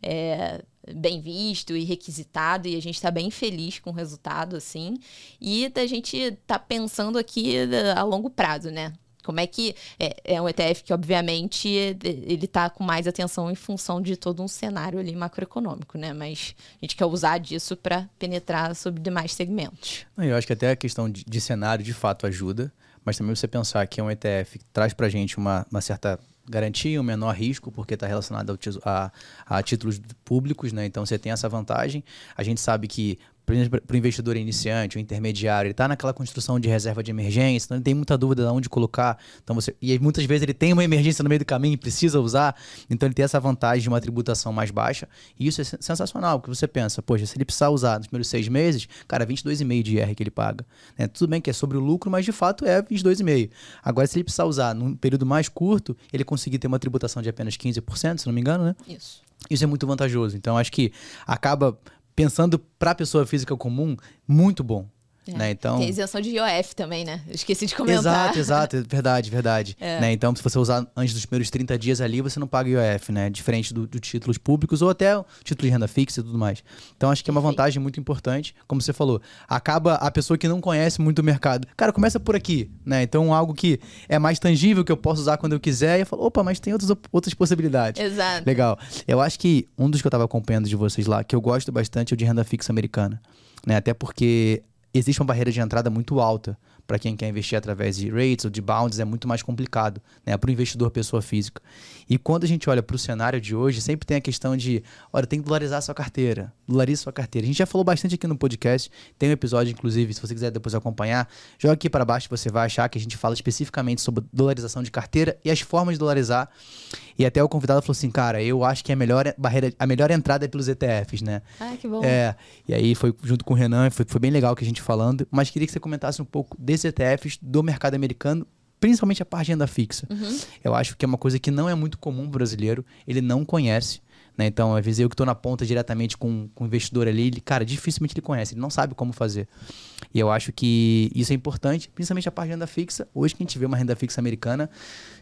É, bem visto e requisitado e a gente está bem feliz com o resultado, assim. E a gente está pensando aqui eh, a longo prazo, né? Como é que é, é, um ETF que, obviamente, ele está com mais atenção em função de todo um cenário ali macroeconômico, né? Mas a gente quer usar disso para penetrar sobre demais segmentos. Eu acho que até a questão de, de cenário de fato ajuda, mas também você pensar que é um ETF que traz para gente uma, uma certa garantia, um menor risco, porque está relacionado a, a, títulos públicos, né? Então você tem essa vantagem. A gente sabe que para o investidor iniciante, o intermediário, ele está naquela construção de reserva de emergência, então ele tem muita dúvida de onde colocar. Então você, e muitas vezes ele tem uma emergência no meio do caminho e precisa usar, então ele tem essa vantagem de uma tributação mais baixa. E isso é sensacional, porque você pensa, poxa, se ele precisar usar nos primeiros seis meses, cara, 22,5% de IR que ele paga. Né? Tudo bem que é sobre o lucro, mas de fato é 22,5%. Agora, se ele precisar usar num período mais curto, ele conseguir ter uma tributação de apenas 15%, se não me engano, né? Isso. Isso é muito vantajoso. Então, acho que acaba pensando para a pessoa física comum, muito bom. É. Né? Então... Tem isenção de IOF também, né? Eu esqueci de comentar. Exato, exato. (laughs) Verdade, verdade. É. Né? Então, se você usar antes dos primeiros 30 dias ali, você não paga IOF, né? Diferente do, do títulos públicos ou até título de renda fixa e tudo mais. Então, acho que é uma vantagem muito importante. Como você falou, acaba a pessoa que não conhece muito o mercado. Cara, começa por aqui, né? Então, algo que é mais tangível, que eu posso usar quando eu quiser. E eu falo, opa, mas tem outras, outras possibilidades. Exato. Legal. Eu acho que um dos que eu estava acompanhando de vocês lá, que eu gosto bastante, é o de renda fixa americana. Né? Até porque existe uma barreira de entrada muito alta para quem quer investir através de rates ou de bonds, é muito mais complicado né, para o investidor pessoa física. E quando a gente olha para o cenário de hoje, sempre tem a questão de, olha, tem que dolarizar a sua carteira, dolarize sua carteira. A gente já falou bastante aqui no podcast, tem um episódio, inclusive, se você quiser depois acompanhar, joga aqui para baixo você vai achar que a gente fala especificamente sobre dolarização de carteira e as formas de dolarizar. E até o convidado falou assim, cara, eu acho que a melhor barreira, a melhor entrada é pelos ETFs, né? Ah, que bom. É, e aí foi junto com o Renan, foi, foi bem legal que a gente falando, mas queria que você comentasse um pouco desses ETFs do mercado americano, principalmente a parte de renda fixa. Uhum. Eu acho que é uma coisa que não é muito comum brasileiro, ele não conhece. Né? Então, às vezes eu que estou na ponta diretamente com, com o investidor ali, ele, cara, dificilmente ele conhece, ele não sabe como fazer. E eu acho que isso é importante, principalmente a parte de renda fixa. Hoje que a gente vê uma renda fixa americana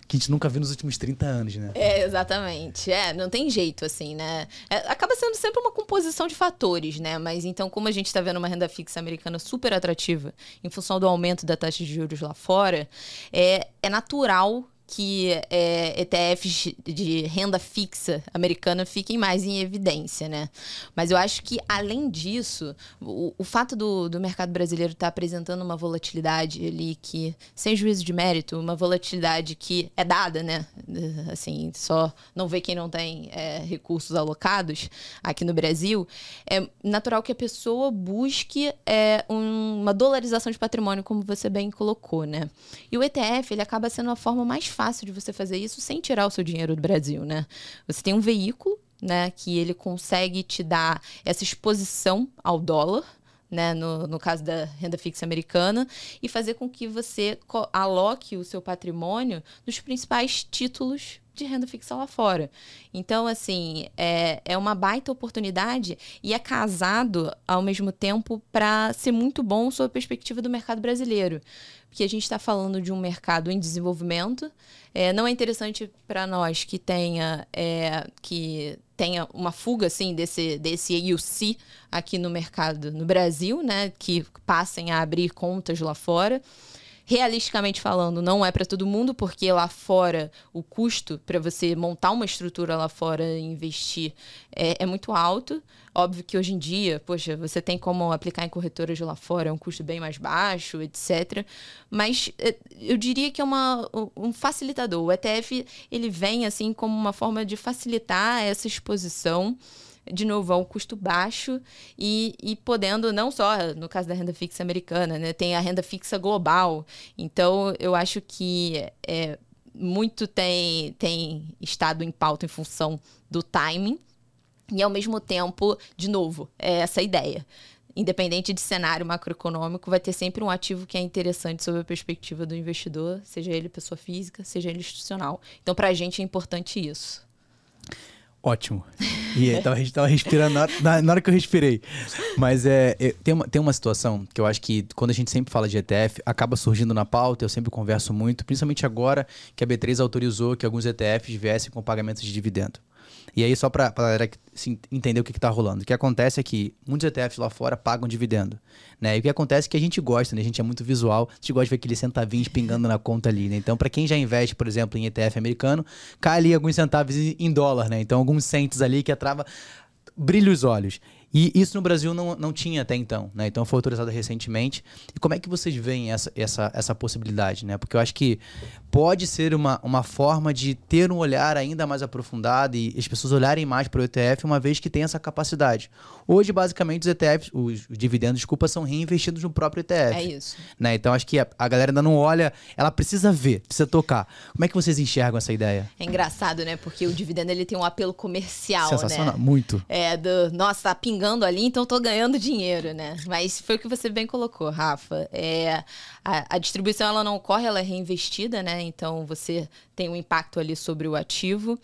que a gente nunca viu nos últimos 30 anos, né? É, exatamente. É, não tem jeito, assim, né? É, acaba sendo sempre uma composição de fatores, né? Mas então, como a gente está vendo uma renda fixa americana super atrativa em função do aumento da taxa de juros lá fora, é, é natural que é, ETFs de renda fixa americana fiquem mais em evidência, né? Mas eu acho que, além disso, o, o fato do, do mercado brasileiro estar tá apresentando uma volatilidade ali que, sem juízo de mérito, uma volatilidade que é dada, né? Assim, só não vê quem não tem é, recursos alocados aqui no Brasil, é natural que a pessoa busque é, um, uma dolarização de patrimônio, como você bem colocou, né? E o ETF, ele acaba sendo a forma mais fácil de você fazer isso sem tirar o seu dinheiro do Brasil, né? Você tem um veículo, né, que ele consegue te dar essa exposição ao dólar, né, no, no caso da renda fixa americana, e fazer com que você aloque o seu patrimônio nos principais títulos de renda fixa lá fora. Então, assim, é, é uma baita oportunidade e é casado ao mesmo tempo para ser muito bom sob a perspectiva do mercado brasileiro. Porque a gente está falando de um mercado em desenvolvimento. É, não é interessante para nós que tenha, é, que tenha uma fuga assim, desse, desse AUC aqui no mercado no Brasil, né? Que passem a abrir contas lá fora. Realisticamente falando, não é para todo mundo, porque lá fora o custo para você montar uma estrutura lá fora e investir é, é, muito alto. Óbvio que hoje em dia, poxa, você tem como aplicar em corretoras de lá fora, é um custo bem mais baixo, etc. Mas é, eu diria que é uma, um facilitador. O ETF ele vem assim como uma forma de facilitar essa exposição de novo, a um custo baixo e, e podendo, não só no caso da renda fixa americana, né? Tem a renda fixa global. Então, eu acho que é, muito tem, tem estado em pauta em função do timing. E, ao mesmo tempo, de novo, é essa ideia independente de cenário macroeconômico, vai ter sempre um ativo que é interessante sob a perspectiva do investidor, seja ele pessoa física, seja ele institucional. Então, para a gente é importante isso. Ótimo. E a gente tava respirando na, na, hora que eu respirei. Mas é, tem, uma, tem uma situação que eu acho que quando a gente sempre fala de ETF, acaba surgindo na pauta, eu sempre converso muito, principalmente agora que a B3 autorizou que alguns ETFs viessem com pagamentos de dividendo. E aí, só para a galera entender o que está rolando. O que acontece é que muitos ETFs lá fora pagam dividendo. Né? E o que acontece é que a gente gosta, né? a gente é muito visual, a gente gosta de ver aqueles centavinhos pingando na conta ali. Né? Então, para quem já investe, por exemplo, em ETF americano, cai ali alguns centavos em dólar. Né? Então, alguns centes ali que atrava brilha os olhos. E isso no Brasil não, não tinha até então, né? Então foi autorizado recentemente. E como é que vocês veem essa, essa, essa possibilidade, né? Porque eu acho que pode ser uma, uma forma de ter um olhar ainda mais aprofundado e as pessoas olharem mais para o ETF, uma vez que tem essa capacidade. Hoje, basicamente, os ETFs, os, os dividendos, desculpa, são reinvestidos no próprio ETF. É isso. Né? Então acho que a, a galera ainda não olha, ela precisa ver, precisa tocar. Como é que vocês enxergam essa ideia? É engraçado, né? Porque o dividendo ele tem um apelo comercial, Sensacional, né? muito. É, do, nossa, tá pingando ali, então tô ganhando dinheiro, né? Mas foi o que você bem colocou, Rafa. É, a, a distribuição ela não ocorre, ela é reinvestida, né? Então você tem um impacto ali sobre o ativo.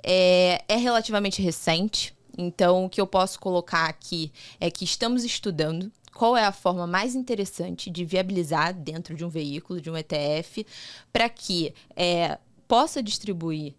É, é relativamente recente. Então, o que eu posso colocar aqui é que estamos estudando qual é a forma mais interessante de viabilizar dentro de um veículo, de um ETF, para que é, possa distribuir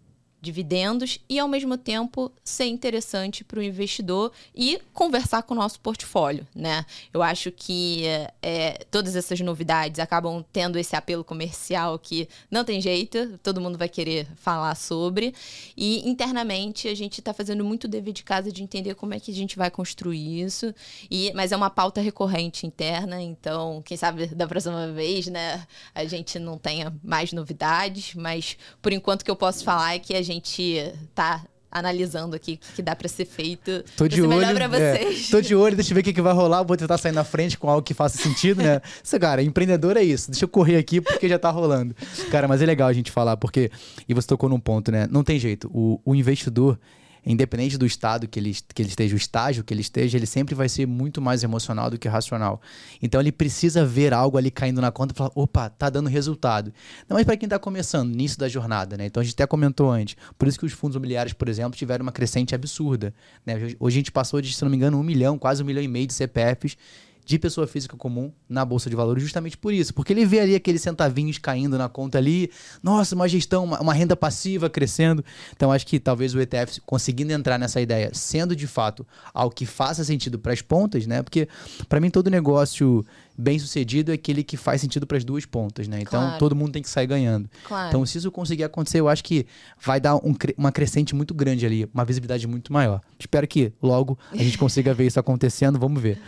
dividendos e, ao mesmo tempo, ser interessante para o investidor e conversar com o nosso portfólio, né? Eu acho que é, todas essas novidades acabam tendo esse apelo comercial que não tem jeito, todo mundo vai querer falar sobre. E, internamente, a gente está fazendo muito dever de casa de entender como é que a gente vai construir isso. E, mas é uma pauta recorrente interna, então, quem sabe da próxima vez, né, a gente não tenha mais novidades, mas por enquanto o que eu posso falar é que a gente gente tá analisando aqui o que dá para ser feito. Tô de olho. Pra vocês. É, tô de olho, deixa eu ver o que, que vai rolar. Vou tentar sair na frente com algo que faça sentido, né? (laughs) Isso, cara, empreendedor é isso. Deixa eu correr aqui porque já tá rolando. Cara, mas é legal a gente falar, porque. E você tocou num ponto, né? Não tem jeito. O, o investidor independente do estado que ele, que ele esteja, o estágio que ele esteja, ele sempre vai ser muito mais emocional do que racional. Então ele precisa ver algo ali caindo na conta e falar: opa, tá dando resultado. Não, mas para quem está começando, início da jornada, né? Então a gente até comentou antes. Por isso que os fundos imobiliários, por exemplo, tiveram uma crescente absurda. Né? Hoje a gente passou de, se não me engano, um milhão, quase um milhão e meio de CPFs de pessoa física comum na bolsa de valores justamente por isso, porque ele vê ali aqueles centavinhos caindo na conta ali, nossa, uma gestão, uma, uma renda passiva crescendo. Então acho que talvez o ETF conseguindo entrar nessa ideia, sendo de fato algo que faça sentido para as pontas, né? Porque para mim todo negócio bem sucedido é aquele que faz sentido para as duas pontas, né? Então claro. todo mundo tem que sair ganhando. Claro. Então se isso conseguir acontecer, eu acho que vai dar um, uma crescente muito grande ali, uma visibilidade muito maior. Espero que logo a gente consiga ver isso acontecendo, vamos ver.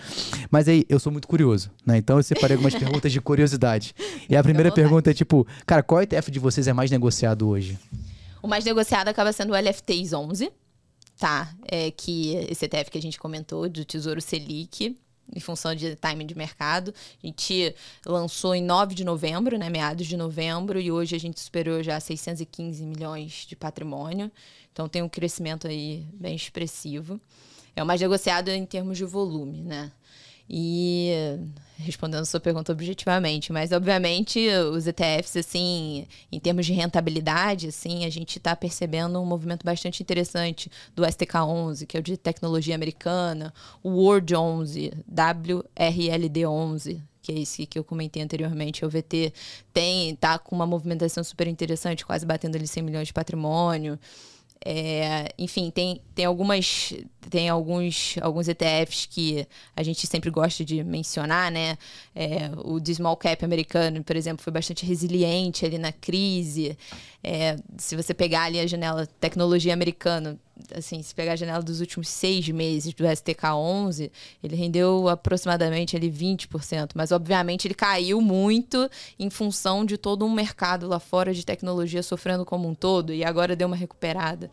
Mas aí, eu sou muito curioso, né? Então eu separei algumas (laughs) perguntas de curiosidade. E a primeira pergunta é tipo, cara, qual ETF de vocês é mais negociado hoje? O mais negociado acaba sendo o LFTs 11, tá? É que esse ETF que a gente comentou do Tesouro Selic em função de timing de mercado. A gente lançou em 9 de novembro, né, meados de novembro, e hoje a gente superou já 615 milhões de patrimônio. Então tem um crescimento aí bem expressivo. É o mais negociado em termos de volume, né? E respondendo sua pergunta objetivamente, mas obviamente os ETFs, assim, em termos de rentabilidade, assim, a gente está percebendo um movimento bastante interessante do STK11, que é o de tecnologia americana, o World 11, WRLD 11, que é esse que eu comentei anteriormente, o VT tem tá com uma movimentação super interessante, quase batendo ali 100 milhões de patrimônio. É, enfim, tem, tem algumas tem alguns, alguns ETFs que a gente sempre gosta de mencionar, né? É, o de small cap americano, por exemplo, foi bastante resiliente ali na crise. É, se você pegar ali a janela tecnologia americano, assim, se pegar a janela dos últimos seis meses do STK11, ele rendeu aproximadamente ali 20%, mas obviamente ele caiu muito em função de todo um mercado lá fora de tecnologia sofrendo como um todo e agora deu uma recuperada.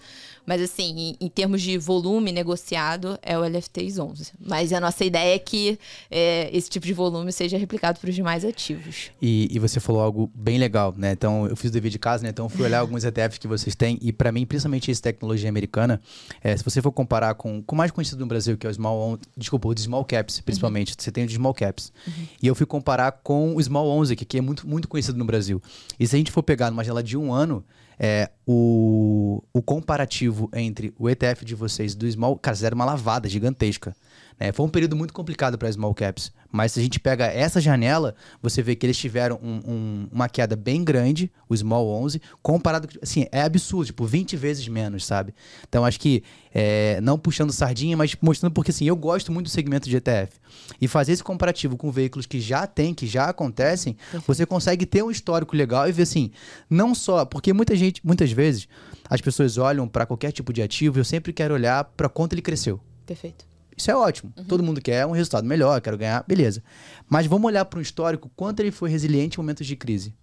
Mas assim, em, em termos de volume negociado, é o LFTs 11. Mas a nossa ideia é que é, esse tipo de volume seja replicado para os demais ativos. E, e, você falou algo bem legal, né? Então, eu fiz o dever de casa, né? Então, fui olhar alguns ETFs que vocês têm e para mim, principalmente esse tecnologia americana, é, se você for comparar com o mais conhecido no Brasil, que é o Small, desculpa, o de Small Caps, principalmente, uhum. você tem o de Small Caps. Uhum. E eu fui comparar com o Small 11, que, que é muito, muito conhecido no Brasil. E se a gente for pegar numa janela de um ano, é, o, o comparativo entre o ETF de vocês do Small, cara, fizeram uma lavada gigantesca. Né? Foi um período muito complicado para small caps. Mas se a gente pega essa janela, você vê que eles tiveram um, um, uma queda bem grande, o Small 11, comparado. Assim, é absurdo, tipo, 20 vezes menos, sabe? Então acho que, é, não puxando sardinha, mas mostrando porque assim, eu gosto muito do segmento de ETF. E fazer esse comparativo com veículos que já tem, que já acontecem, você consegue ter um histórico legal e ver assim, não só. Porque muita gente, muitas vezes, as pessoas olham para qualquer tipo de ativo, eu sempre quero olhar para quanto ele cresceu. Perfeito. Isso é ótimo. Uhum. Todo mundo quer um resultado melhor, quero ganhar, beleza. Mas vamos olhar para o histórico, quanto ele foi resiliente em momentos de crise.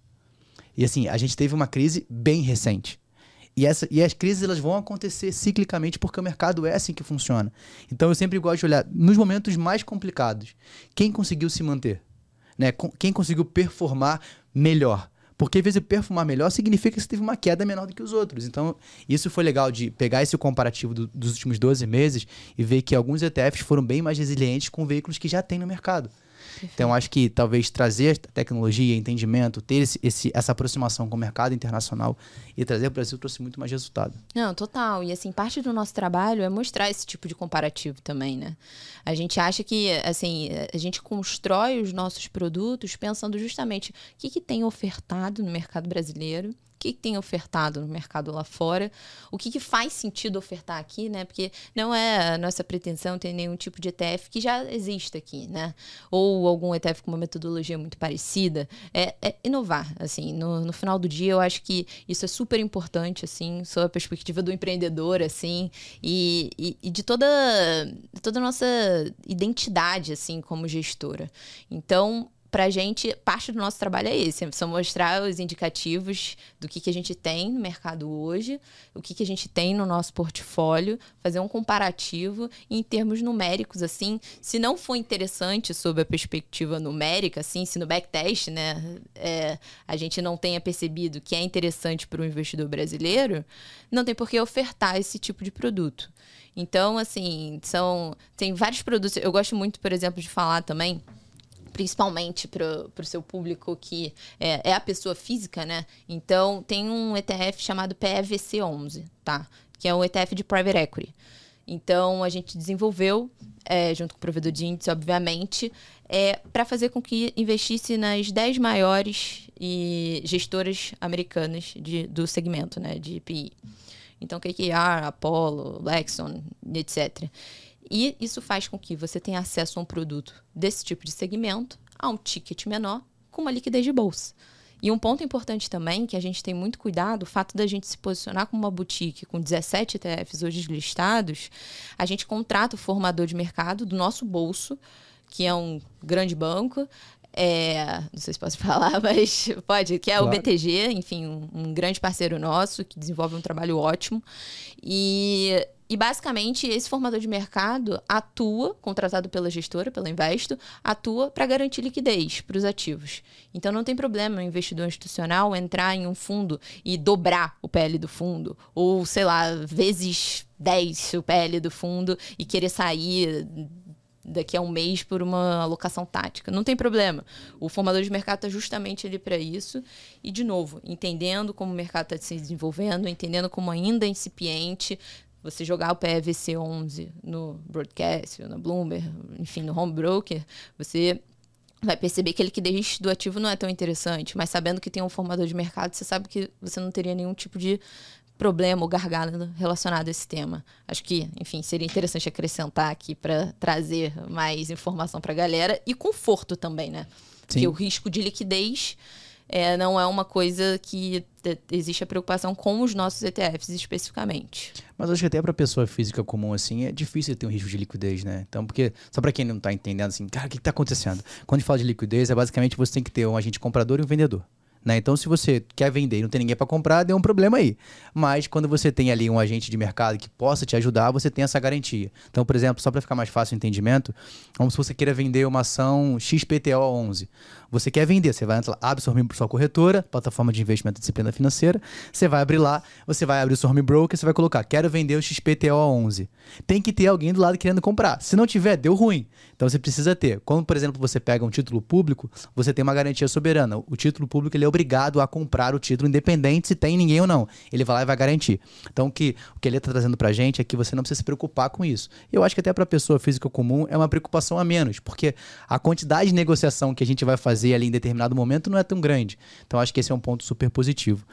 E assim, a gente teve uma crise bem recente. E, essa, e as crises elas vão acontecer ciclicamente porque o mercado é assim que funciona. Então eu sempre gosto de olhar nos momentos mais complicados, quem conseguiu se manter, né? Quem conseguiu performar melhor. Porque às vezes perfumar melhor significa que você teve uma queda menor do que os outros. Então, isso foi legal de pegar esse comparativo do, dos últimos 12 meses e ver que alguns ETFs foram bem mais resilientes com veículos que já tem no mercado. Então, acho que talvez trazer tecnologia, entendimento, ter esse, esse, essa aproximação com o mercado internacional e trazer para o Brasil trouxe muito mais resultado. Não, total. E assim, parte do nosso trabalho é mostrar esse tipo de comparativo também, né? A gente acha que, assim, a gente constrói os nossos produtos pensando justamente o que, que tem ofertado no mercado brasileiro que tem ofertado no mercado lá fora, o que, que faz sentido ofertar aqui, né? Porque não é a nossa pretensão ter nenhum tipo de ETF que já exista aqui, né? Ou algum ETF com uma metodologia muito parecida. É, é inovar, assim. No, no, final do dia, eu acho que isso é super importante, assim, sob a perspectiva do empreendedor, assim, e, e, e de toda, toda a nossa identidade, assim, como gestora. Então, para a gente, parte do nosso trabalho é esse: são mostrar os indicativos do que, que a gente tem no mercado hoje, o que, que a gente tem no nosso portfólio, fazer um comparativo em termos numéricos, assim. Se não for interessante sob a perspectiva numérica, assim, se no backtest, né, é, a gente não tenha percebido que é interessante para o investidor brasileiro, não tem por que ofertar esse tipo de produto. Então, assim, são tem vários produtos. Eu gosto muito, por exemplo, de falar também principalmente para o seu público que é, é, a pessoa física, né? Então, tem um ETF chamado PEVC11, tá? Que é um ETF de Private Equity. Então, a gente desenvolveu, é, junto com o provedor de índice, obviamente, é, para fazer com que investisse nas 10 maiores e gestoras americanas de, do segmento, né? De PI. Então, KKR, Apollo, Lexon, etc. E isso faz com que você tenha acesso a um produto desse tipo de segmento a um ticket menor com uma liquidez de bolsa. E um ponto importante também, que a gente tem muito cuidado, o fato da gente se posicionar como uma boutique com 17 ETFs hoje listados, a gente contrata o formador de mercado do nosso bolso, que é um grande banco, é, não sei se posso (laughs) falar, mas pode, que é claro. o BTG, enfim, um, um, grande parceiro nosso que desenvolve um trabalho ótimo. E, e basicamente esse formador de mercado atua, contratado pela gestora, pela Investo, atua para garantir liquidez para os ativos. Então não tem problema o investidor institucional entrar em um fundo e dobrar o PL do fundo, ou sei lá, vezes 10 o PL do fundo e querer sair daqui a um mês por uma alocação tática. Não tem problema. O formador de mercado está justamente ali para isso. E, de novo, entendendo como o mercado está se desenvolvendo, entendendo como ainda é incipiente, você jogar o PVC 11 no broadcast, na Bloomberg, enfim, no home broker, você vai perceber que ele que do ativo não é tão interessante, mas sabendo que tem um formador de mercado, você sabe que você não teria nenhum tipo de problema ou gargalo relacionado a esse tema. Acho que, enfim, seria interessante acrescentar aqui para trazer mais informação para a galera e conforto também, né? Sim. Porque o risco de liquidez é, não é uma coisa que existe a preocupação com os nossos ETFs especificamente. Mas acho que até para pessoa física comum assim é difícil ter um risco de liquidez, né? Então, porque só para quem não está entendendo assim, cara, o que está acontecendo? Quando a gente fala de liquidez, é basicamente você tem que ter um agente comprador e um vendedor. Né? Então, se você quer vender e não tem ninguém para comprar, deu um problema aí. Mas quando você tem ali um agente de mercado que possa te ajudar, você tem essa garantia. Então, por exemplo, só para ficar mais fácil o entendimento, como se você queira vender uma ação XPTO11. Você quer vender, você vai entrar, abre seu home para sua corretora, plataforma de investimento e disciplina financeira, você vai abrir lá, você vai abrir o seu home broker, você vai colocar, quero vender o XPTO11. Tem que ter alguém do lado querendo comprar. Se não tiver, deu ruim. Então você precisa ter. Quando, por exemplo, você pega um título público, você tem uma garantia soberana. O título público ele é obrigado a comprar o título, independente se tem ninguém ou não. Ele vai lá e vai garantir. Então o que, o que ele está trazendo para gente é que você não precisa se preocupar com isso. Eu acho que até para a pessoa física comum é uma preocupação a menos, porque a quantidade de negociação que a gente vai fazer ali em determinado momento não é tão grande. Então acho que esse é um ponto super positivo.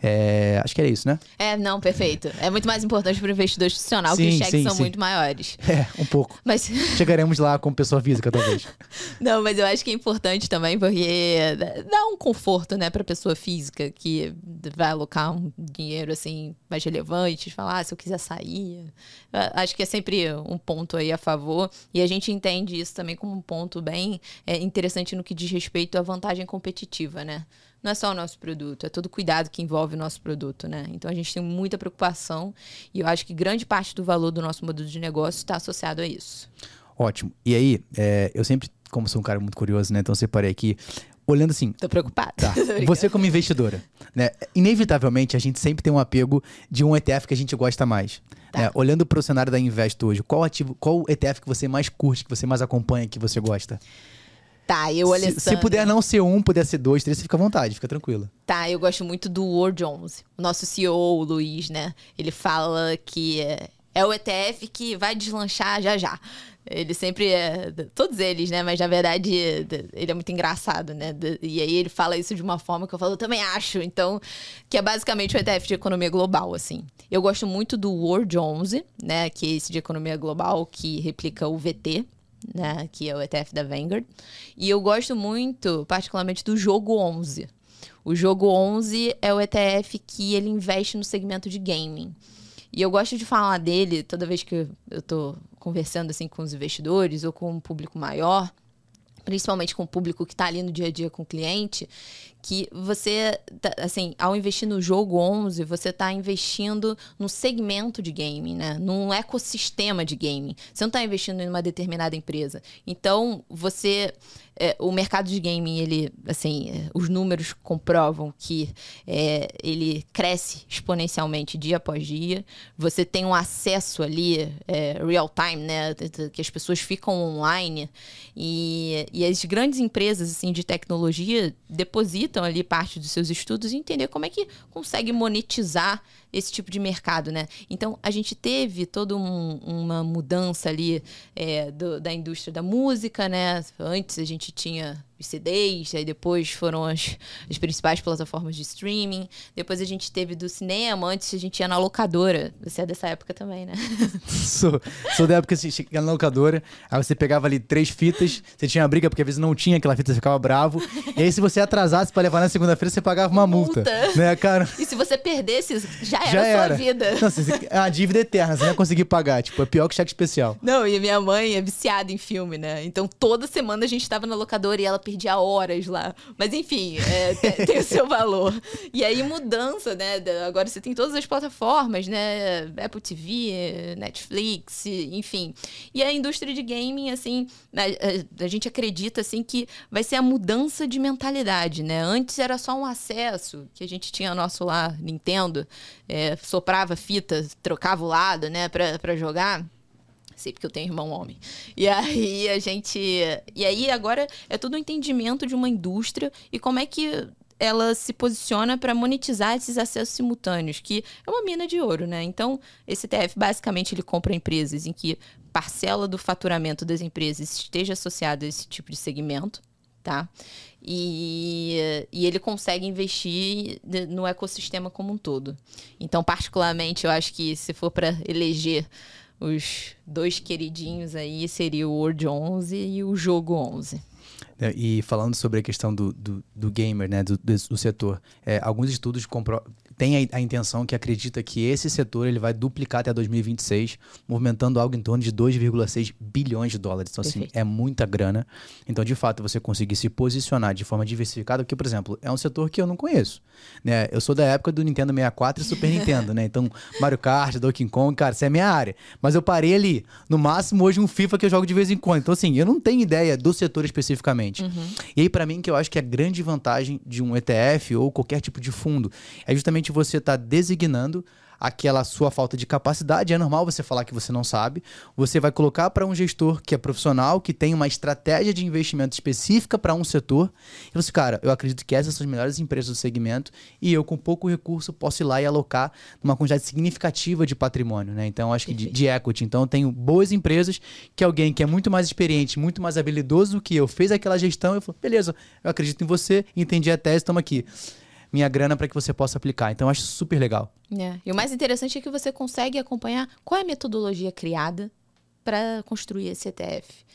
É, acho que era isso, né? É, não, perfeito. É muito mais importante para o investidor institucional, sim, que os cheques sim, são sim. muito maiores. É, um pouco. Mas... Chegaremos lá com pessoa física, talvez. (laughs) não, mas eu acho que é importante também, porque dá um conforto, né, para pessoa física que vai alocar um dinheiro assim mais relevante, falar, ah, se eu quiser sair. Acho que é sempre um ponto aí a favor. E a gente entende isso também como um ponto bem é, interessante no que diz respeito à vantagem competitiva, né? Não é só o nosso produto, é todo o cuidado que envolve o nosso produto, né? Então a gente tem muita preocupação e eu acho que grande parte do valor do nosso modelo de negócio está associado a isso. Ótimo. E aí, é, eu sempre, como sou um cara muito curioso, né? Então separei aqui olhando assim. Tô preocupado. Tá. (laughs) Você como investidora, né? Inevitavelmente a gente sempre tem um apego de um ETF que a gente gosta mais. Tá. Né? Olhando para o cenário da Invest hoje, qual ativo, qual ETF que você mais curte, que você mais acompanha, que você gosta? Tá, eu, Alessandra... Se, se puder não ser um, puder ser dois, três, você fica à vontade, fica tranquila. Tá, eu gosto muito do War Jones, o nosso CEO, o Luiz, né? Ele fala que é, é o ETF que vai deslanchar já já. Ele sempre é. Todos eles, né? Mas na verdade, ele é muito engraçado, né? E aí ele fala isso de uma forma que eu falo, eu também acho. Então, que é basicamente o ETF de economia global, assim. Eu gosto muito do War Jones, né? Que é esse de economia global que replica o VT, né, que é o ETF da Vanguard. E eu gosto muito, particularmente, do jogo 11. O jogo 11 é o ETF que ele investe no segmento de gaming. E eu gosto de falar dele toda vez que eu estou conversando assim com os investidores ou com um público maior, principalmente com o público que está ali no dia a dia com o cliente, que você, tá, assim, ao investir no jogo 11, você está investindo no segmento de gaming, né? Num ecossistema de gaming. Você não está investindo em uma determinada empresa. Então, você é, o mercado de gaming, ele, assim, é, os números comprovam que é, ele cresce exponencialmente dia após dia. Você tem um acesso ali é, real time, né? Que as pessoas ficam online e, e as grandes empresas assim de tecnologia depositam ali parte dos seus estudos e entender como é que consegue monetizar esse tipo de mercado, né? Então a gente teve toda um, uma mudança ali é, do, da indústria da música, né? Antes a gente tinha os CDs, aí depois foram as, as principais plataformas de streaming. Depois a gente teve do cinema, antes a gente ia na locadora. Você é dessa época também, né? (laughs) sou, sou da época que você ia na locadora, aí você pegava ali três fitas, você tinha uma briga, porque às vezes não tinha aquela fita, você ficava bravo. E aí, se você atrasasse para levar na segunda-feira, você pagava uma multa. multa. Né, cara? E se você perdesse, já era já a sua vida. Não, assim, é uma dívida eterna, você não ia conseguir pagar. Tipo, é pior que cheque especial. Não, e minha mãe é viciada em filme, né? Então toda semana a gente tava na locadora e ela perdia horas lá. Mas enfim, é, tem, o seu valor. E aí, mudança, né? Agora você tem todas as plataformas, né? Apple TV, Netflix, enfim. E a indústria de gaming, assim, a, a, a gente acredita, assim, que vai ser a mudança de mentalidade, né? Antes era só um acesso, que a gente tinha nosso lá, Nintendo, é, soprava fita, trocava o lado, né, pra, pra jogar sei porque eu tenho irmão homem. E aí a gente. E aí agora é todo o um entendimento de uma indústria e como é que ela se posiciona para monetizar esses acessos simultâneos, que é uma mina de ouro, né? Então, esse TF basicamente ele compra empresas em que parcela do faturamento das empresas esteja associada a esse tipo de segmento tá? E, e ele consegue investir no ecossistema como um todo. Então, particularmente, eu acho que se for para eleger os dois queridinhos aí, seria o World 11 e o Jogo 11. É, e falando sobre a questão do, do, do gamer, né, do, do setor, é, alguns estudos compro tem a, a, intenção que acredita que esse setor ele vai duplicar até 2026, movimentando algo em torno de 2,6 bilhões de dólares. Então, assim, é muita grana. Então, de fato, você conseguir se posicionar de forma diversificada, porque, por exemplo, é um setor que eu não conheço. Né? Eu sou da época do Nintendo 64 e Super (laughs) Nintendo, né? Então, Mario Kart, Donkey Kong, cara, isso é minha área. Mas eu parei ali. No máximo, hoje, um FIFA que eu jogo de vez em quando. Então, assim, eu não tenho ideia do setor especificamente. Uhum. E aí, para mim, que eu acho que a grande vantagem de um ETF ou qualquer tipo de fundo é justamente você estar tá designando aquela sua falta de capacidade. É normal você falar que você não sabe. Você vai colocar para um gestor que é profissional, que tem uma estratégia de investimento específica para um setor. E você, cara, eu acredito que essas são as melhores empresas do segmento e eu, com pouco recurso, posso ir lá e alocar uma quantidade significativa de patrimônio, né? Então, acho que de, de equity. Então, eu tenho boas empresas que alguém que é muito mais experiente, muito mais habilidoso do que eu, fez aquela gestão e eu falo, beleza, eu acredito em você, entendi a tese, estamos aqui minha grana para que você possa aplicar. Então, eu acho super legal. É. E o mais interessante é que você consegue acompanhar qual é a metodologia criada para construir esse ETF.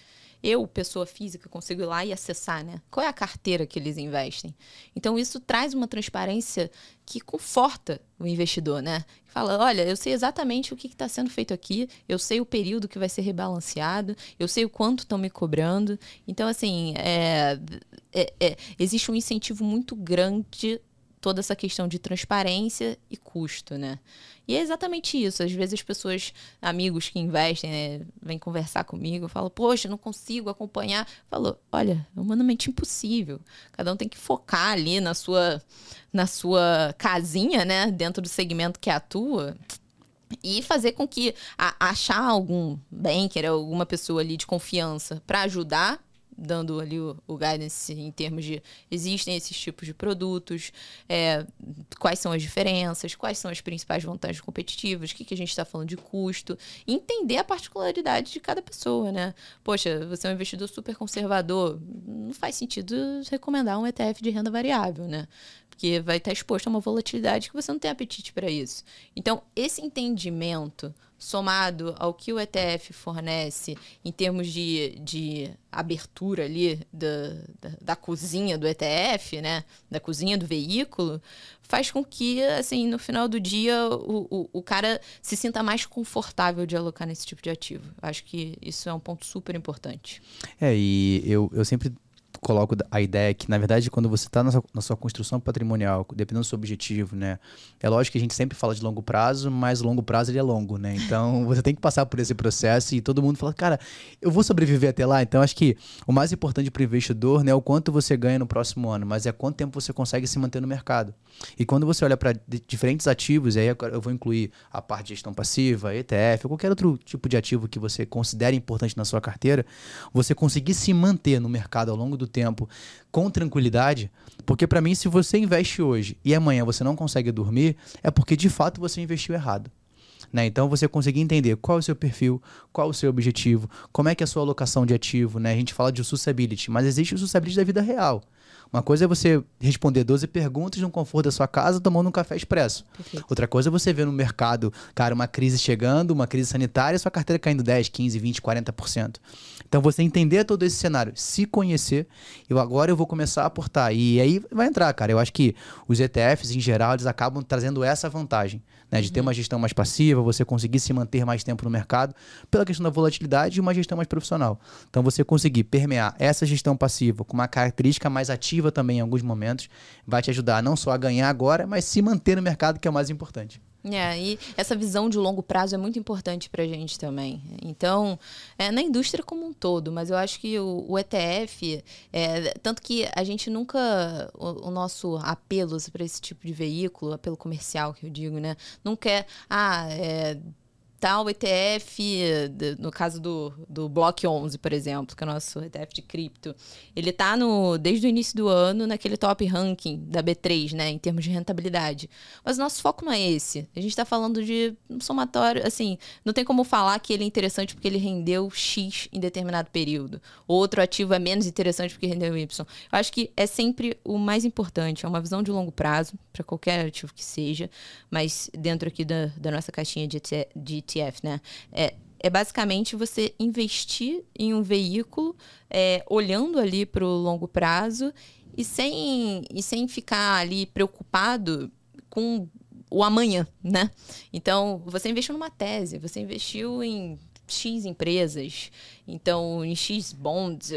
Eu, pessoa física, consigo ir lá e acessar, né? Qual é a carteira que eles investem? Então, isso traz uma transparência que conforta o investidor, né? Fala, olha, eu sei exatamente o que está sendo feito aqui, eu sei o período que vai ser rebalanceado, eu sei o quanto estão me cobrando. Então, assim, é, é, é, existe um incentivo muito grande toda essa questão de transparência e custo, né? E é exatamente isso. Às vezes as pessoas, amigos que investem, né, vêm conversar comigo, falam, poxa, não consigo acompanhar. Falou, olha, é humanamente impossível. Cada um tem que focar ali na sua, na sua casinha, né, dentro do segmento que atua e fazer com que a, achar algum banker, alguma pessoa ali de confiança para ajudar dando ali o, o guidance em termos de existem esses tipos de produtos, é, quais são as diferenças, quais são as principais vantagens competitivas, o que, que a gente está falando de custo, entender a particularidade de cada pessoa, né? Poxa, você é um investidor super conservador, não faz sentido recomendar um ETF de renda variável, né? Porque vai estar exposto a uma volatilidade que você não tem apetite para isso. Então, esse entendimento somado ao que o ETF fornece em termos de, de abertura ali da, da, da, cozinha do ETF, né? Da cozinha do veículo, faz com que, assim, no final do dia, o, o, o cara se sinta mais confortável de alocar nesse tipo de ativo. Acho que isso é um ponto super importante. É, e eu, eu sempre coloco a ideia que, na verdade, quando você está na, sua construção patrimonial, dependendo do seu objetivo, né? É lógico que a gente sempre fala de longo prazo, mas longo prazo ele é longo, né? Então, (laughs) você tem que passar por esse processo e todo mundo fala, cara, eu vou sobreviver até lá. Então, acho que o mais importante para o investidor não é o quanto você ganha no próximo ano, mas é quanto tempo você consegue se manter no mercado. E quando você olha para diferentes ativos, aí eu vou incluir a parte de gestão passiva, ETF, qualquer outro tipo de ativo que você considere importante na sua carteira, você conseguir se manter no mercado ao longo do tempo com tranquilidade, porque para mim, se você investe hoje e amanhã você não consegue dormir, é porque de fato você investiu errado. Né? Então você conseguir entender qual é o seu perfil, qual é o seu objetivo, como é que é a sua alocação de ativo, né? A gente fala de sustainability, mas existe o sustainability da vida real. Uma coisa é você responder 12 perguntas no conforto da sua casa tomando um café expresso. Perfeito. Outra coisa é você ver no mercado, cara, uma crise chegando, uma crise sanitária, sua carteira caindo 10, 15, 20, 40%. Então você entender todo esse cenário, se conhecer, eu agora eu vou começar a aportar. E aí vai entrar, cara. Eu acho que os ETFs, em geral, eles acabam trazendo essa vantagem né? De ter uhum. uma gestão mais passiva, você conseguir se manter mais tempo no mercado, pela questão da volatilidade e uma gestão mais profissional. Então, você conseguir permear essa gestão passiva com uma característica mais ativa também em alguns momentos, vai te ajudar não só a ganhar agora, mas se manter no mercado, que é o mais importante. É, e essa visão de longo prazo é muito importante para a gente também. Então, é, na indústria como um todo, mas eu acho que o, o ETF, é, tanto que a gente nunca, o, o nosso apelo para esse tipo de veículo, apelo comercial que eu digo, né, não quer, ah, é, tal ETF, no caso do, do Block 11, por exemplo, que é o nosso ETF de cripto, ele está no, desde o início do ano naquele top ranking da B3, né, em termos de rentabilidade. Mas o nosso foco não é esse. A gente está falando de um somatório, assim, não tem como falar que ele é interessante porque ele rendeu X em determinado período. Outro ativo é menos interessante porque rendeu Y. Eu acho que é sempre o mais importante, é uma visão de longo prazo, para qualquer ativo que seja, mas dentro aqui da, da nossa caixinha de, de ETF, né? É, é basicamente você investir em um veículo é, olhando ali para o longo prazo e sem, e sem ficar ali preocupado com o amanhã, né? Então, você investiu numa tese, você investiu em X empresas, então em X bonds,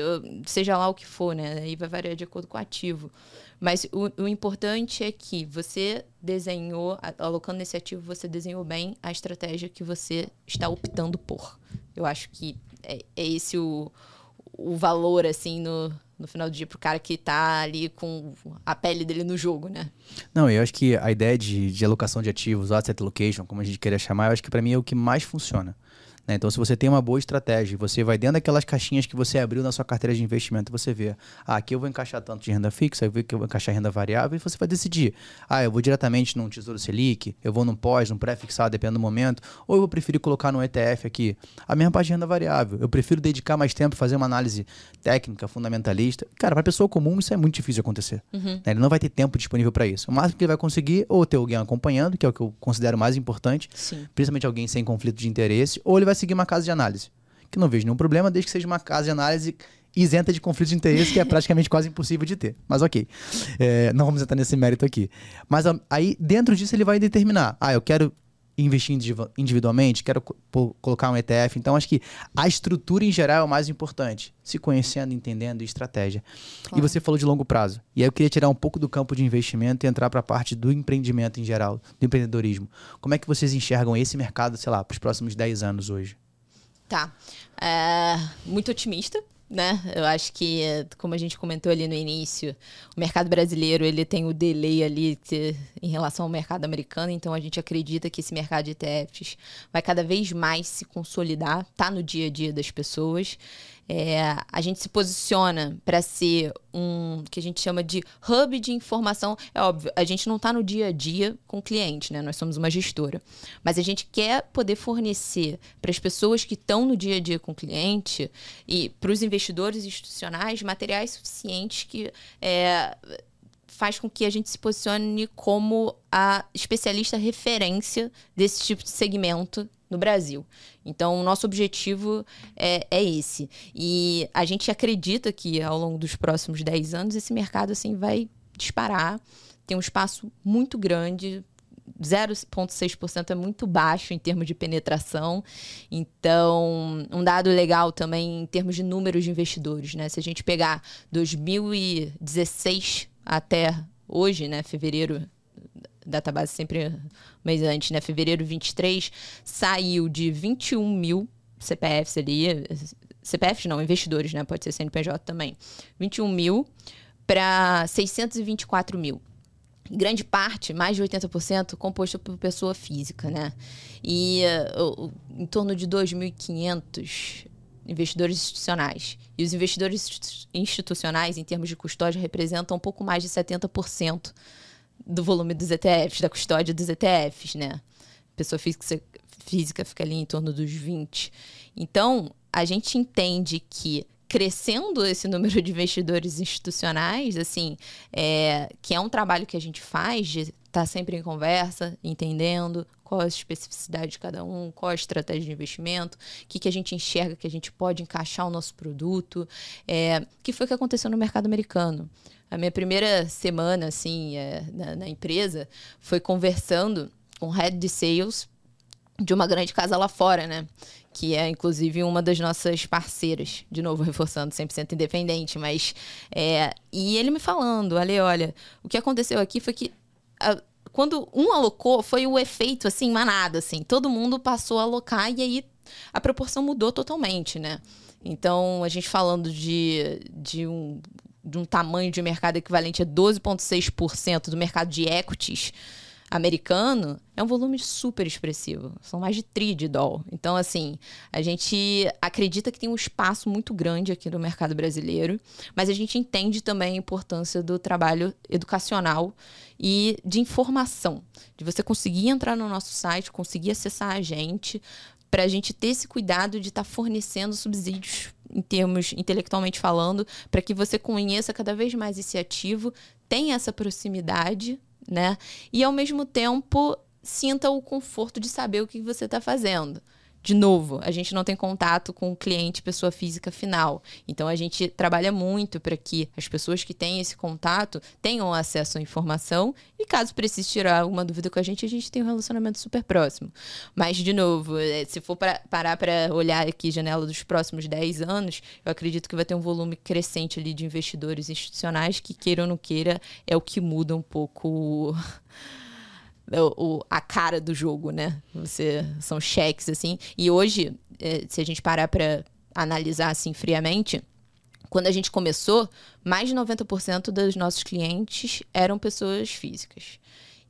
seja lá o que for, né? Aí vai variar de acordo com o ativo. Mas o, o, importante é que você desenhou, alocando nesse ativo, você desenhou bem a estratégia que você está optando por. Eu acho que é, é esse o, o valor, assim, no, no final do dia, para o cara que está ali com a pele dele no jogo, né? Não, eu acho que a ideia de, de alocação de ativos, asset allocation, como a gente queria chamar, eu acho que para mim é o que mais funciona. Né? Então, se você tem uma boa estratégia, você vai dentro daquelas caixinhas que você abriu na sua carteira de investimento, você vê, ah, aqui eu vou encaixar tanto de renda fixa, aqui eu vou encaixar renda variável, e você vai decidir, ah, eu vou diretamente num Tesouro Selic, eu vou num pós, num pré-fixado, dependendo do momento, ou eu vou preferir colocar no ETF aqui, a mesma parte de renda variável. Eu prefiro dedicar mais tempo, fazer uma análise técnica, fundamentalista. Cara, para pessoa comum isso é muito difícil de acontecer. Uhum. Né? Ele não vai ter tempo disponível para isso. O máximo que ele vai conseguir, ou ter alguém acompanhando, que é o que eu considero mais importante, Sim. principalmente alguém sem conflito de interesse, ou ele vai seguir uma casa de análise. Que não vejo nenhum problema, desde que seja uma casa de análise isenta de conflito de interesse, que é praticamente quase impossível de ter. Mas ok. É, não vamos entrar nesse mérito aqui. Mas aí, dentro disso, ele vai determinar: ah, eu quero investir individualmente, quero colocar um ETF. Então, acho que a estrutura em geral é o mais importante. Se conhecendo, entendendo estratégia. Claro. E você falou de longo prazo. E aí eu queria tirar um pouco do campo de investimento e entrar para a parte do empreendimento em geral, do empreendedorismo. Como é que vocês enxergam esse mercado, sei lá, para os próximos 10 anos hoje? Tá. É, muito otimista, né? Eu acho que, como a gente comentou ali no início, o mercado brasileiro ele tem o delay ali em relação ao mercado americano, então a gente acredita que esse mercado de ETFs vai cada vez mais se consolidar, tá no dia a dia das pessoas. É, a gente se posiciona para ser um que a gente chama de hub de informação. É óbvio, a gente não está no dia a dia com o cliente, né? Nós somos uma gestora. Mas a gente quer poder fornecer para as pessoas que estão no dia a dia com o cliente e para os investidores institucionais materiais suficientes que. É, faz com que a gente se posicione como a especialista referência desse tipo de segmento no Brasil. Então, o nosso objetivo é, é, esse. E a gente acredita que ao longo dos próximos 10 anos esse mercado assim vai disparar. Tem um espaço muito grande. 0,6% é muito baixo em termos de penetração. Então, um dado legal também em termos de números de investidores, né? Se a gente pegar 2016 até hoje, né, fevereiro database sempre um mês antes, né? Fevereiro 23, saiu de 21 mil CPFs ali, CPFs não, investidores, né? Pode ser CNPJ também. 21 mil para 624 mil. Grande parte, mais de 80%, composto por pessoa física, né? E uh, em torno de 2.500 investidores institucionais. E os investidores institucionais, em termos de custódia, representam um pouco mais de 70% do volume dos ETFs, da custódia dos ETFs, né? Pessoa física, física fica ali em torno dos 20. Então, a gente entende que crescendo esse número de investidores institucionais, assim, é, que é um trabalho que a gente faz de tá sempre em conversa, entendendo qual a especificidade de cada um, qual a estratégia de investimento, o que, que a gente enxerga que a gente pode encaixar o nosso produto, é, que foi o que aconteceu no mercado americano. A minha primeira semana, assim, é, na, na empresa, foi conversando com o head de sales de uma grande casa lá fora, né? Que é, inclusive, uma das nossas parceiras. De novo, (laughs) reforçando, 100% independente. Mas, é... E ele me falando, Ale, olha, o que aconteceu aqui foi que... A... Quando um alocou, foi o efeito, assim, manada, assim. Todo mundo passou a alocar e aí a proporção mudou totalmente, né? Então, a gente falando de, de um de um tamanho de mercado equivalente a 12,6% do mercado de equities, americano, é um volume super expressivo. São mais de tri de doll. Então, assim, a gente acredita que tem um espaço muito grande aqui no mercado brasileiro, mas a gente entende também a importância do trabalho educacional e de informação. De você conseguir entrar no nosso site, conseguir acessar a gente, para a gente ter esse cuidado de estar tá fornecendo subsídios em termos intelectualmente falando, para que você conheça cada vez mais esse ativo, tenha essa proximidade, né? E ao mesmo tempo sinta o conforto de saber o que você está fazendo de novo, a gente não tem contato com o cliente, pessoa física final. Então a gente trabalha muito para que as pessoas que têm esse contato tenham acesso à informação e caso precise tirar alguma dúvida com a gente, a gente tem um relacionamento super próximo. Mas, de novo, é, se for pra, parar para olhar aqui janela dos próximos 10 anos, eu acredito que vai ter um volume crescente ali de investidores institucionais que, queira ou não queira, é o que muda um pouco o, a cara do jogo, né? Você são cheques assim. E hoje, é, se a gente parar para analisar assim friamente, quando a gente começou, mais de 90% dos nossos clientes eram pessoas físicas.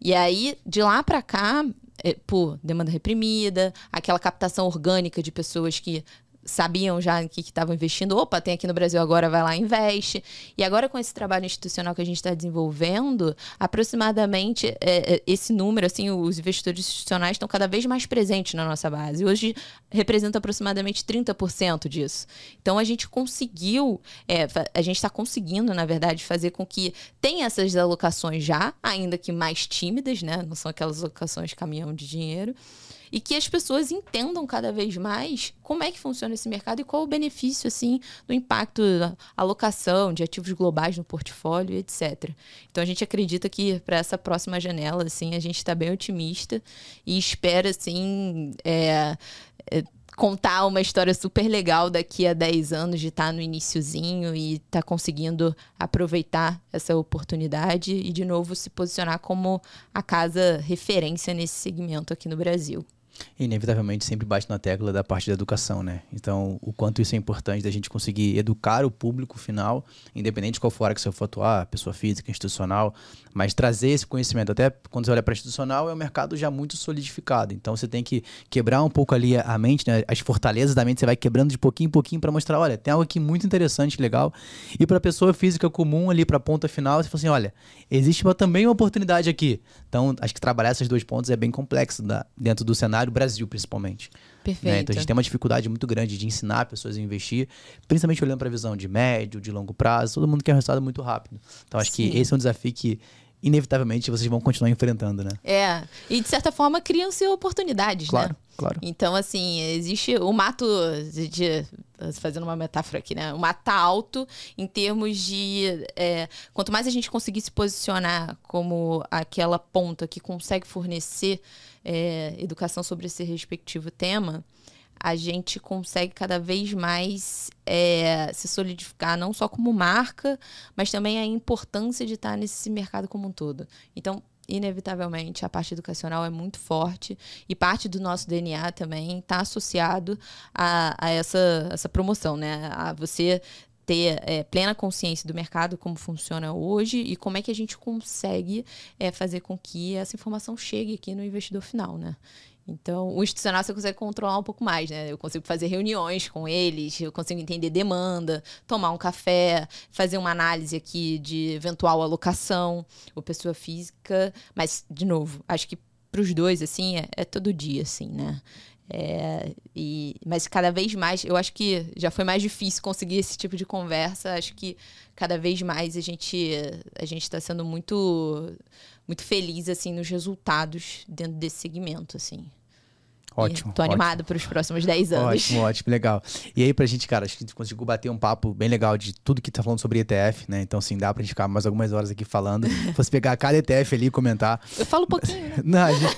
E aí, de lá para cá, é, por demanda reprimida, aquela captação orgânica de pessoas que sabiam já em que estavam investindo. Opa, tem aqui no Brasil agora, vai lá investe. E agora, com esse trabalho institucional que a gente está desenvolvendo, aproximadamente é, é, esse número, assim, os investidores institucionais estão cada vez mais presentes na nossa base. Hoje representa aproximadamente 30% disso. Então, a gente conseguiu, é, a gente está conseguindo, na verdade, fazer com que tenha essas alocações já, ainda que mais tímidas, né? Não são aquelas alocações caminhão de dinheiro e que as pessoas entendam cada vez mais como é que funciona esse mercado e qual o benefício assim do impacto da alocação de ativos globais no portfólio, etc. Então a gente acredita que para essa próxima janela assim a gente está bem otimista e espera assim é, é, contar uma história super legal daqui a 10 anos de estar tá no iníciozinho e estar tá conseguindo aproveitar essa oportunidade e de novo se posicionar como a casa referência nesse segmento aqui no Brasil. Inevitavelmente sempre bate na tecla da parte da educação, né? Então, o quanto isso é importante da gente conseguir educar o público final, independente de qual for a que você for atuar, pessoa física, institucional, mas trazer esse conhecimento. Até quando você olha para institucional, é um mercado já muito solidificado. Então, você tem que quebrar um pouco ali a mente, né? As fortalezas da mente, você vai quebrando de pouquinho em pouquinho para mostrar, olha, tem algo aqui muito interessante, legal. E para pessoa física comum ali, para a ponta final, você fala assim, olha, existe também uma oportunidade aqui. Então, acho que trabalhar esses dois pontos é bem complexo da, dentro do cenário cenário Brasil, principalmente. Perfeito. Né? Então a gente tem uma dificuldade muito grande de ensinar pessoas a investir, principalmente olhando para a visão de médio, de longo prazo. Todo mundo quer um resultado muito rápido. Então acho Sim. que esse é um desafio que inevitavelmente vocês vão continuar enfrentando, né? É. E de certa forma criam-se oportunidades, claro, né? Claro. Então, assim, existe o mato, de, de, fazendo uma metáfora aqui, né? O mato tá alto em termos de. É, quanto mais a gente conseguir se posicionar como aquela ponta que consegue fornecer é, educação sobre esse respectivo tema, a gente consegue cada vez mais é, se solidificar, não só como marca, mas também a importância de estar nesse mercado como um todo. Então, inevitavelmente, a parte educacional é muito forte e parte do nosso DNA também está associado a, a, essa, essa promoção, né? A você ter é, plena consciência do mercado, como funciona hoje e como é que a gente consegue é, fazer com que essa informação chegue aqui no investidor final, né? Então, o institucional você consegue controlar um pouco mais, né? Eu consigo fazer reuniões com eles, eu consigo entender demanda, tomar um café, fazer uma análise aqui de eventual alocação, ou pessoa física. Mas, de novo, acho que para os dois, assim, é, é, todo dia, assim, né? É, e, mas cada vez mais, eu acho que já foi mais difícil conseguir esse tipo de conversa. Acho que cada vez mais a gente a gente está sendo muito muito feliz assim nos resultados dentro desse segmento, assim. Ótimo. Tô animado para os próximos 10 anos. Ótimo, ótimo, legal. E aí, pra gente, cara, acho que a gente conseguiu bater um papo bem legal de tudo que tá falando sobre ETF, né? Então, assim, dá pra gente ficar mais algumas horas aqui falando. Se fosse pegar cada ETF ali e comentar. Eu falo um pouquinho, né? (laughs) Não, a gente,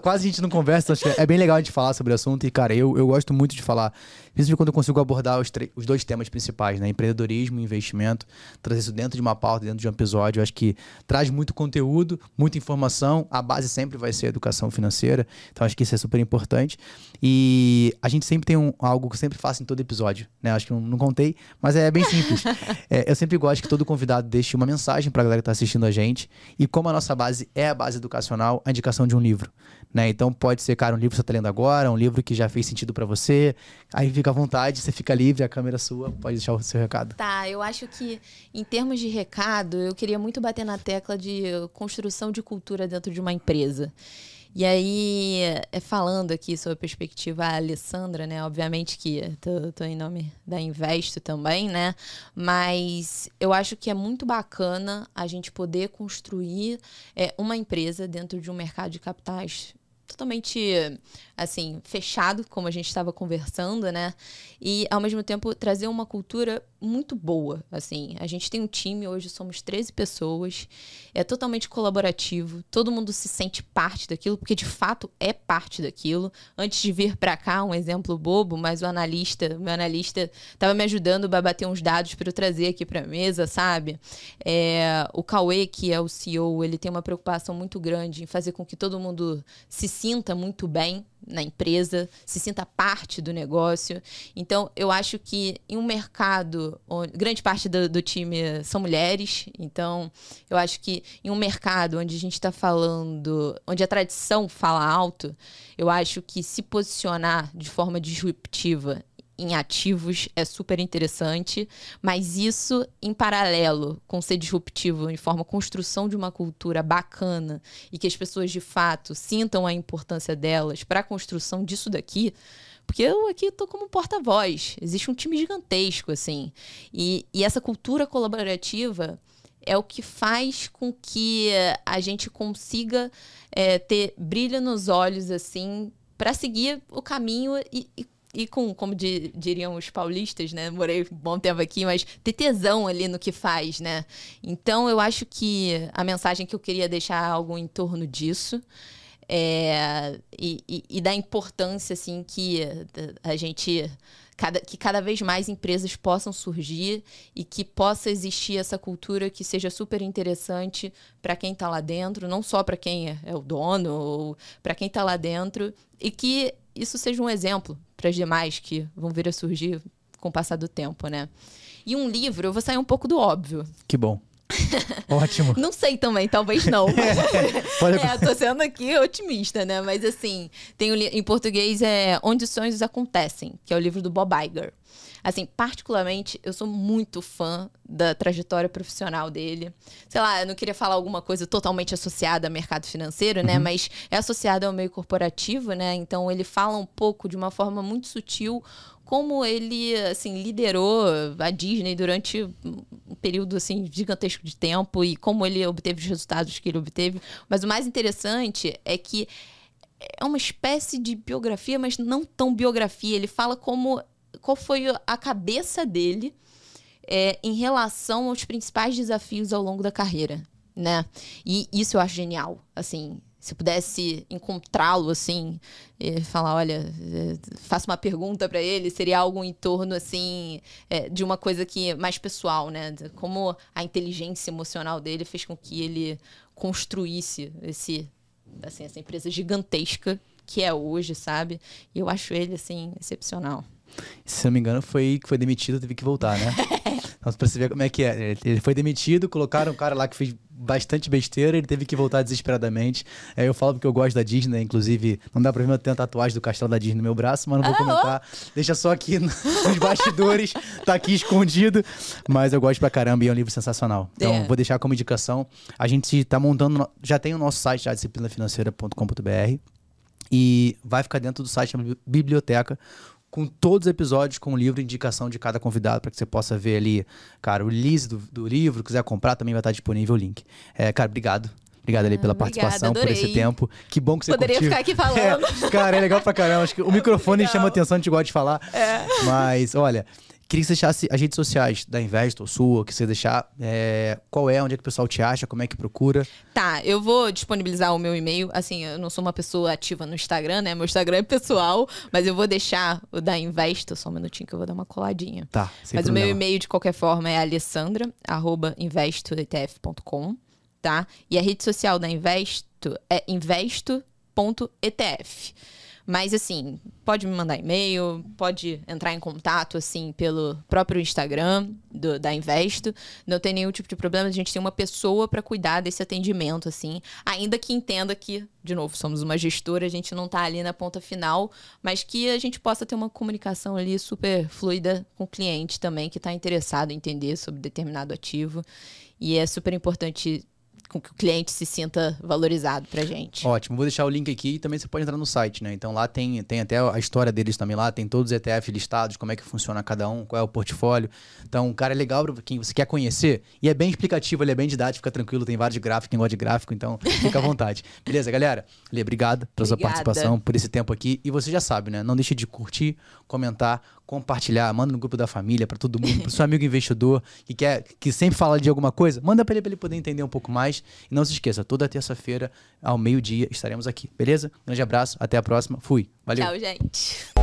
quase a gente não conversa, então é bem legal a gente falar sobre o assunto. E, cara, eu, eu gosto muito de falar Principalmente quando eu consigo abordar os, os dois temas principais, né? Empreendedorismo e investimento. Trazer isso dentro de uma pauta, dentro de um episódio. Eu acho que traz muito conteúdo, muita informação. A base sempre vai ser a educação financeira. Então acho que isso é super importante. E a gente sempre tem um, algo que eu sempre faço em todo episódio, né? Acho que não, não contei, mas é bem simples. (laughs) é, eu sempre gosto que todo convidado deixe uma mensagem para a galera que está assistindo a gente. E como a nossa base é a base educacional, a indicação de um livro. Né? Então pode ser, cara, um livro que você está lendo agora, um livro que já fez sentido para você. Aí fica à vontade, você fica livre, a câmera é sua, pode deixar o seu recado. Tá, eu acho que em termos de recado, eu queria muito bater na tecla de construção de cultura dentro de uma empresa. E aí, é, falando aqui sobre a perspectiva a Alessandra, né? Obviamente que tô, em nome da Investo também, né? Mas eu acho que é muito bacana a gente poder construir é, uma empresa dentro de um mercado de capitais totalmente assim fechado como a gente estava conversando né? E ao mesmo tempo trazer uma cultura muito boa assim. A gente tem um time hoje somos 13 pessoas. É totalmente colaborativo. Todo mundo se sente parte daquilo porque de fato é parte daquilo. Antes de vir para cá um exemplo bobo mas o analista meu analista estava me ajudando a bater uns dados para eu trazer aqui para a mesa sabe? É, o Cauê que é o CEO ele tem uma preocupação muito grande em fazer com que todo mundo se sinta muito bem na empresa, se sinta parte do negócio. Então, eu acho que em um mercado, onde, grande parte do, do, time são mulheres, então eu acho que em um mercado onde a gente está falando, onde a tradição fala alto, eu acho que se posicionar de forma disruptiva em ativos é super interessante, mas isso em paralelo com ser disruptivo em forma construção de uma cultura bacana e que as pessoas de fato sintam a importância delas para a construção disso daqui, porque eu aqui tô como porta-voz, existe um time gigantesco assim, e, e essa cultura colaborativa é o que faz com que a gente consiga é, ter brilho nos olhos assim para seguir o caminho e, e e com, como di, diriam os paulistas, né? Morei um bom tempo aqui, mas ter tesão ali no que faz, né? Então eu acho que a mensagem que eu queria deixar algo em torno disso. É, e, e, e, da importância assim que a gente cada, que cada vez mais empresas possam surgir e que possa existir essa cultura que seja super interessante para quem está lá dentro, não só para quem é, é, o dono ou para quem está lá dentro e que isso seja um exemplo para as demais que vão vir a surgir com o passar do tempo, né? E um livro, eu vou sair um pouco do óbvio. Que bom. (laughs) Ótimo. não sei também, talvez não. (laughs) (laughs) Mas... é, tô sendo aqui otimista, né? Mas assim, tem um em português é Onde os Sonhos Acontecem, que é o livro do Bob Iger. Assim, particularmente, eu sou muito fã da trajetória profissional dele. Sei lá, eu não queria falar alguma coisa totalmente associada ao mercado financeiro, né? Uhum. Mas é associada ao meio corporativo, né? Então ele fala um pouco de uma forma muito sutil como ele assim liderou a Disney durante um período assim gigantesco de tempo e como ele obteve os resultados que ele obteve. Mas o mais interessante é que é uma espécie de biografia, mas não tão biografia. Ele fala como qual foi a cabeça dele é, em relação aos principais desafios ao longo da carreira, né? E isso eu acho genial, assim. Se pudesse encontrá-lo assim, e falar, olha, é, faça uma pergunta para ele, seria algo em torno assim é, de uma coisa que mais pessoal, né? Como a inteligência emocional dele fez com que ele construísse esse, assim, essa empresa gigantesca que é hoje, sabe? E eu acho ele assim excepcional. Se não me engano, foi que foi demitido, teve que voltar, né? (laughs) então, pra você ver como é que é. Ele foi demitido, colocaram um cara lá que fez bastante besteira, ele teve que voltar desesperadamente. É, eu falo porque eu gosto da Disney, inclusive, não dá pra ver, eu tenho a tatuagem do castelo da Disney no meu braço, mas não vou ah, comentar. Oh. Deixa só aqui (laughs) nos bastidores, tá aqui escondido. Mas eu gosto pra caramba e é um livro sensacional. Então, é. vou deixar como indicação. A gente tá montando, já tem o nosso site, já, disciplinafinanceira.com.br. E vai ficar dentro do site da biblioteca com todos os episódios, com o livro indicação de cada convidado, para que você possa ver ali, cara, o list do, do livro, quiser comprar, também vai estar disponível o link. É, cara, obrigado. Obrigado ali pela ah, participação, por esse tempo. Que bom que você Poderia curtiu. ficar aqui falando. (laughs) É, cara, é legal pra caramba. Acho que o microfone legal. chama atenção, a gente gosta de falar. É. Mas, olha, Queria que você deixasse as redes sociais da Investor, sua, que você deixar. É, qual é, onde é que o pessoal te acha, como é que procura? Tá, eu vou disponibilizar o meu e-mail. Assim, eu não sou uma pessoa ativa no Instagram, né? Meu Instagram é pessoal, mas eu vou deixar o da Investor, só um minutinho que eu vou dar uma coladinha. Tá, sem Mas problema. o meu e-mail, de qualquer forma, é alessandra.investoetf.com, tá? E a rede social da Investo é investo.etf. Mas assim, pode me mandar e-mail, pode entrar em contato assim pelo próprio Instagram do, da Investo. Não tem nenhum tipo de problema, a gente tem uma pessoa para cuidar desse atendimento assim, ainda que entenda que, de novo, somos uma gestora, a gente não está ali na ponta final, mas que a gente possa ter uma comunicação ali super fluida com o cliente também que está interessado em entender sobre determinado ativo. E é super importante com que o cliente se sinta valorizado pra gente. Ótimo, vou deixar o link aqui e também você pode entrar no site, né? Então lá tem, tem até a história deles também lá, tem todos os ETF listados, como é que funciona cada um, qual é o portfólio. Então, o cara é legal para quem você quer conhecer e é bem explicativo, ele é bem didático, fica tranquilo, tem vários gráficos, quem gosta de gráfico, então fica à (laughs) vontade. Beleza, galera? Lê, obrigado pela sua participação, por esse tempo aqui. E você já sabe, né? Não deixe de curtir, comentar, compartilhar, manda no grupo da família, para todo mundo, para seu amigo investidor que quer que sempre fala de alguma coisa, manda para ele para ele poder entender um pouco mais. E não se esqueça, toda terça-feira ao meio-dia estaremos aqui, beleza? Grande abraço, até a próxima. Fui. Valeu. Tchau, gente.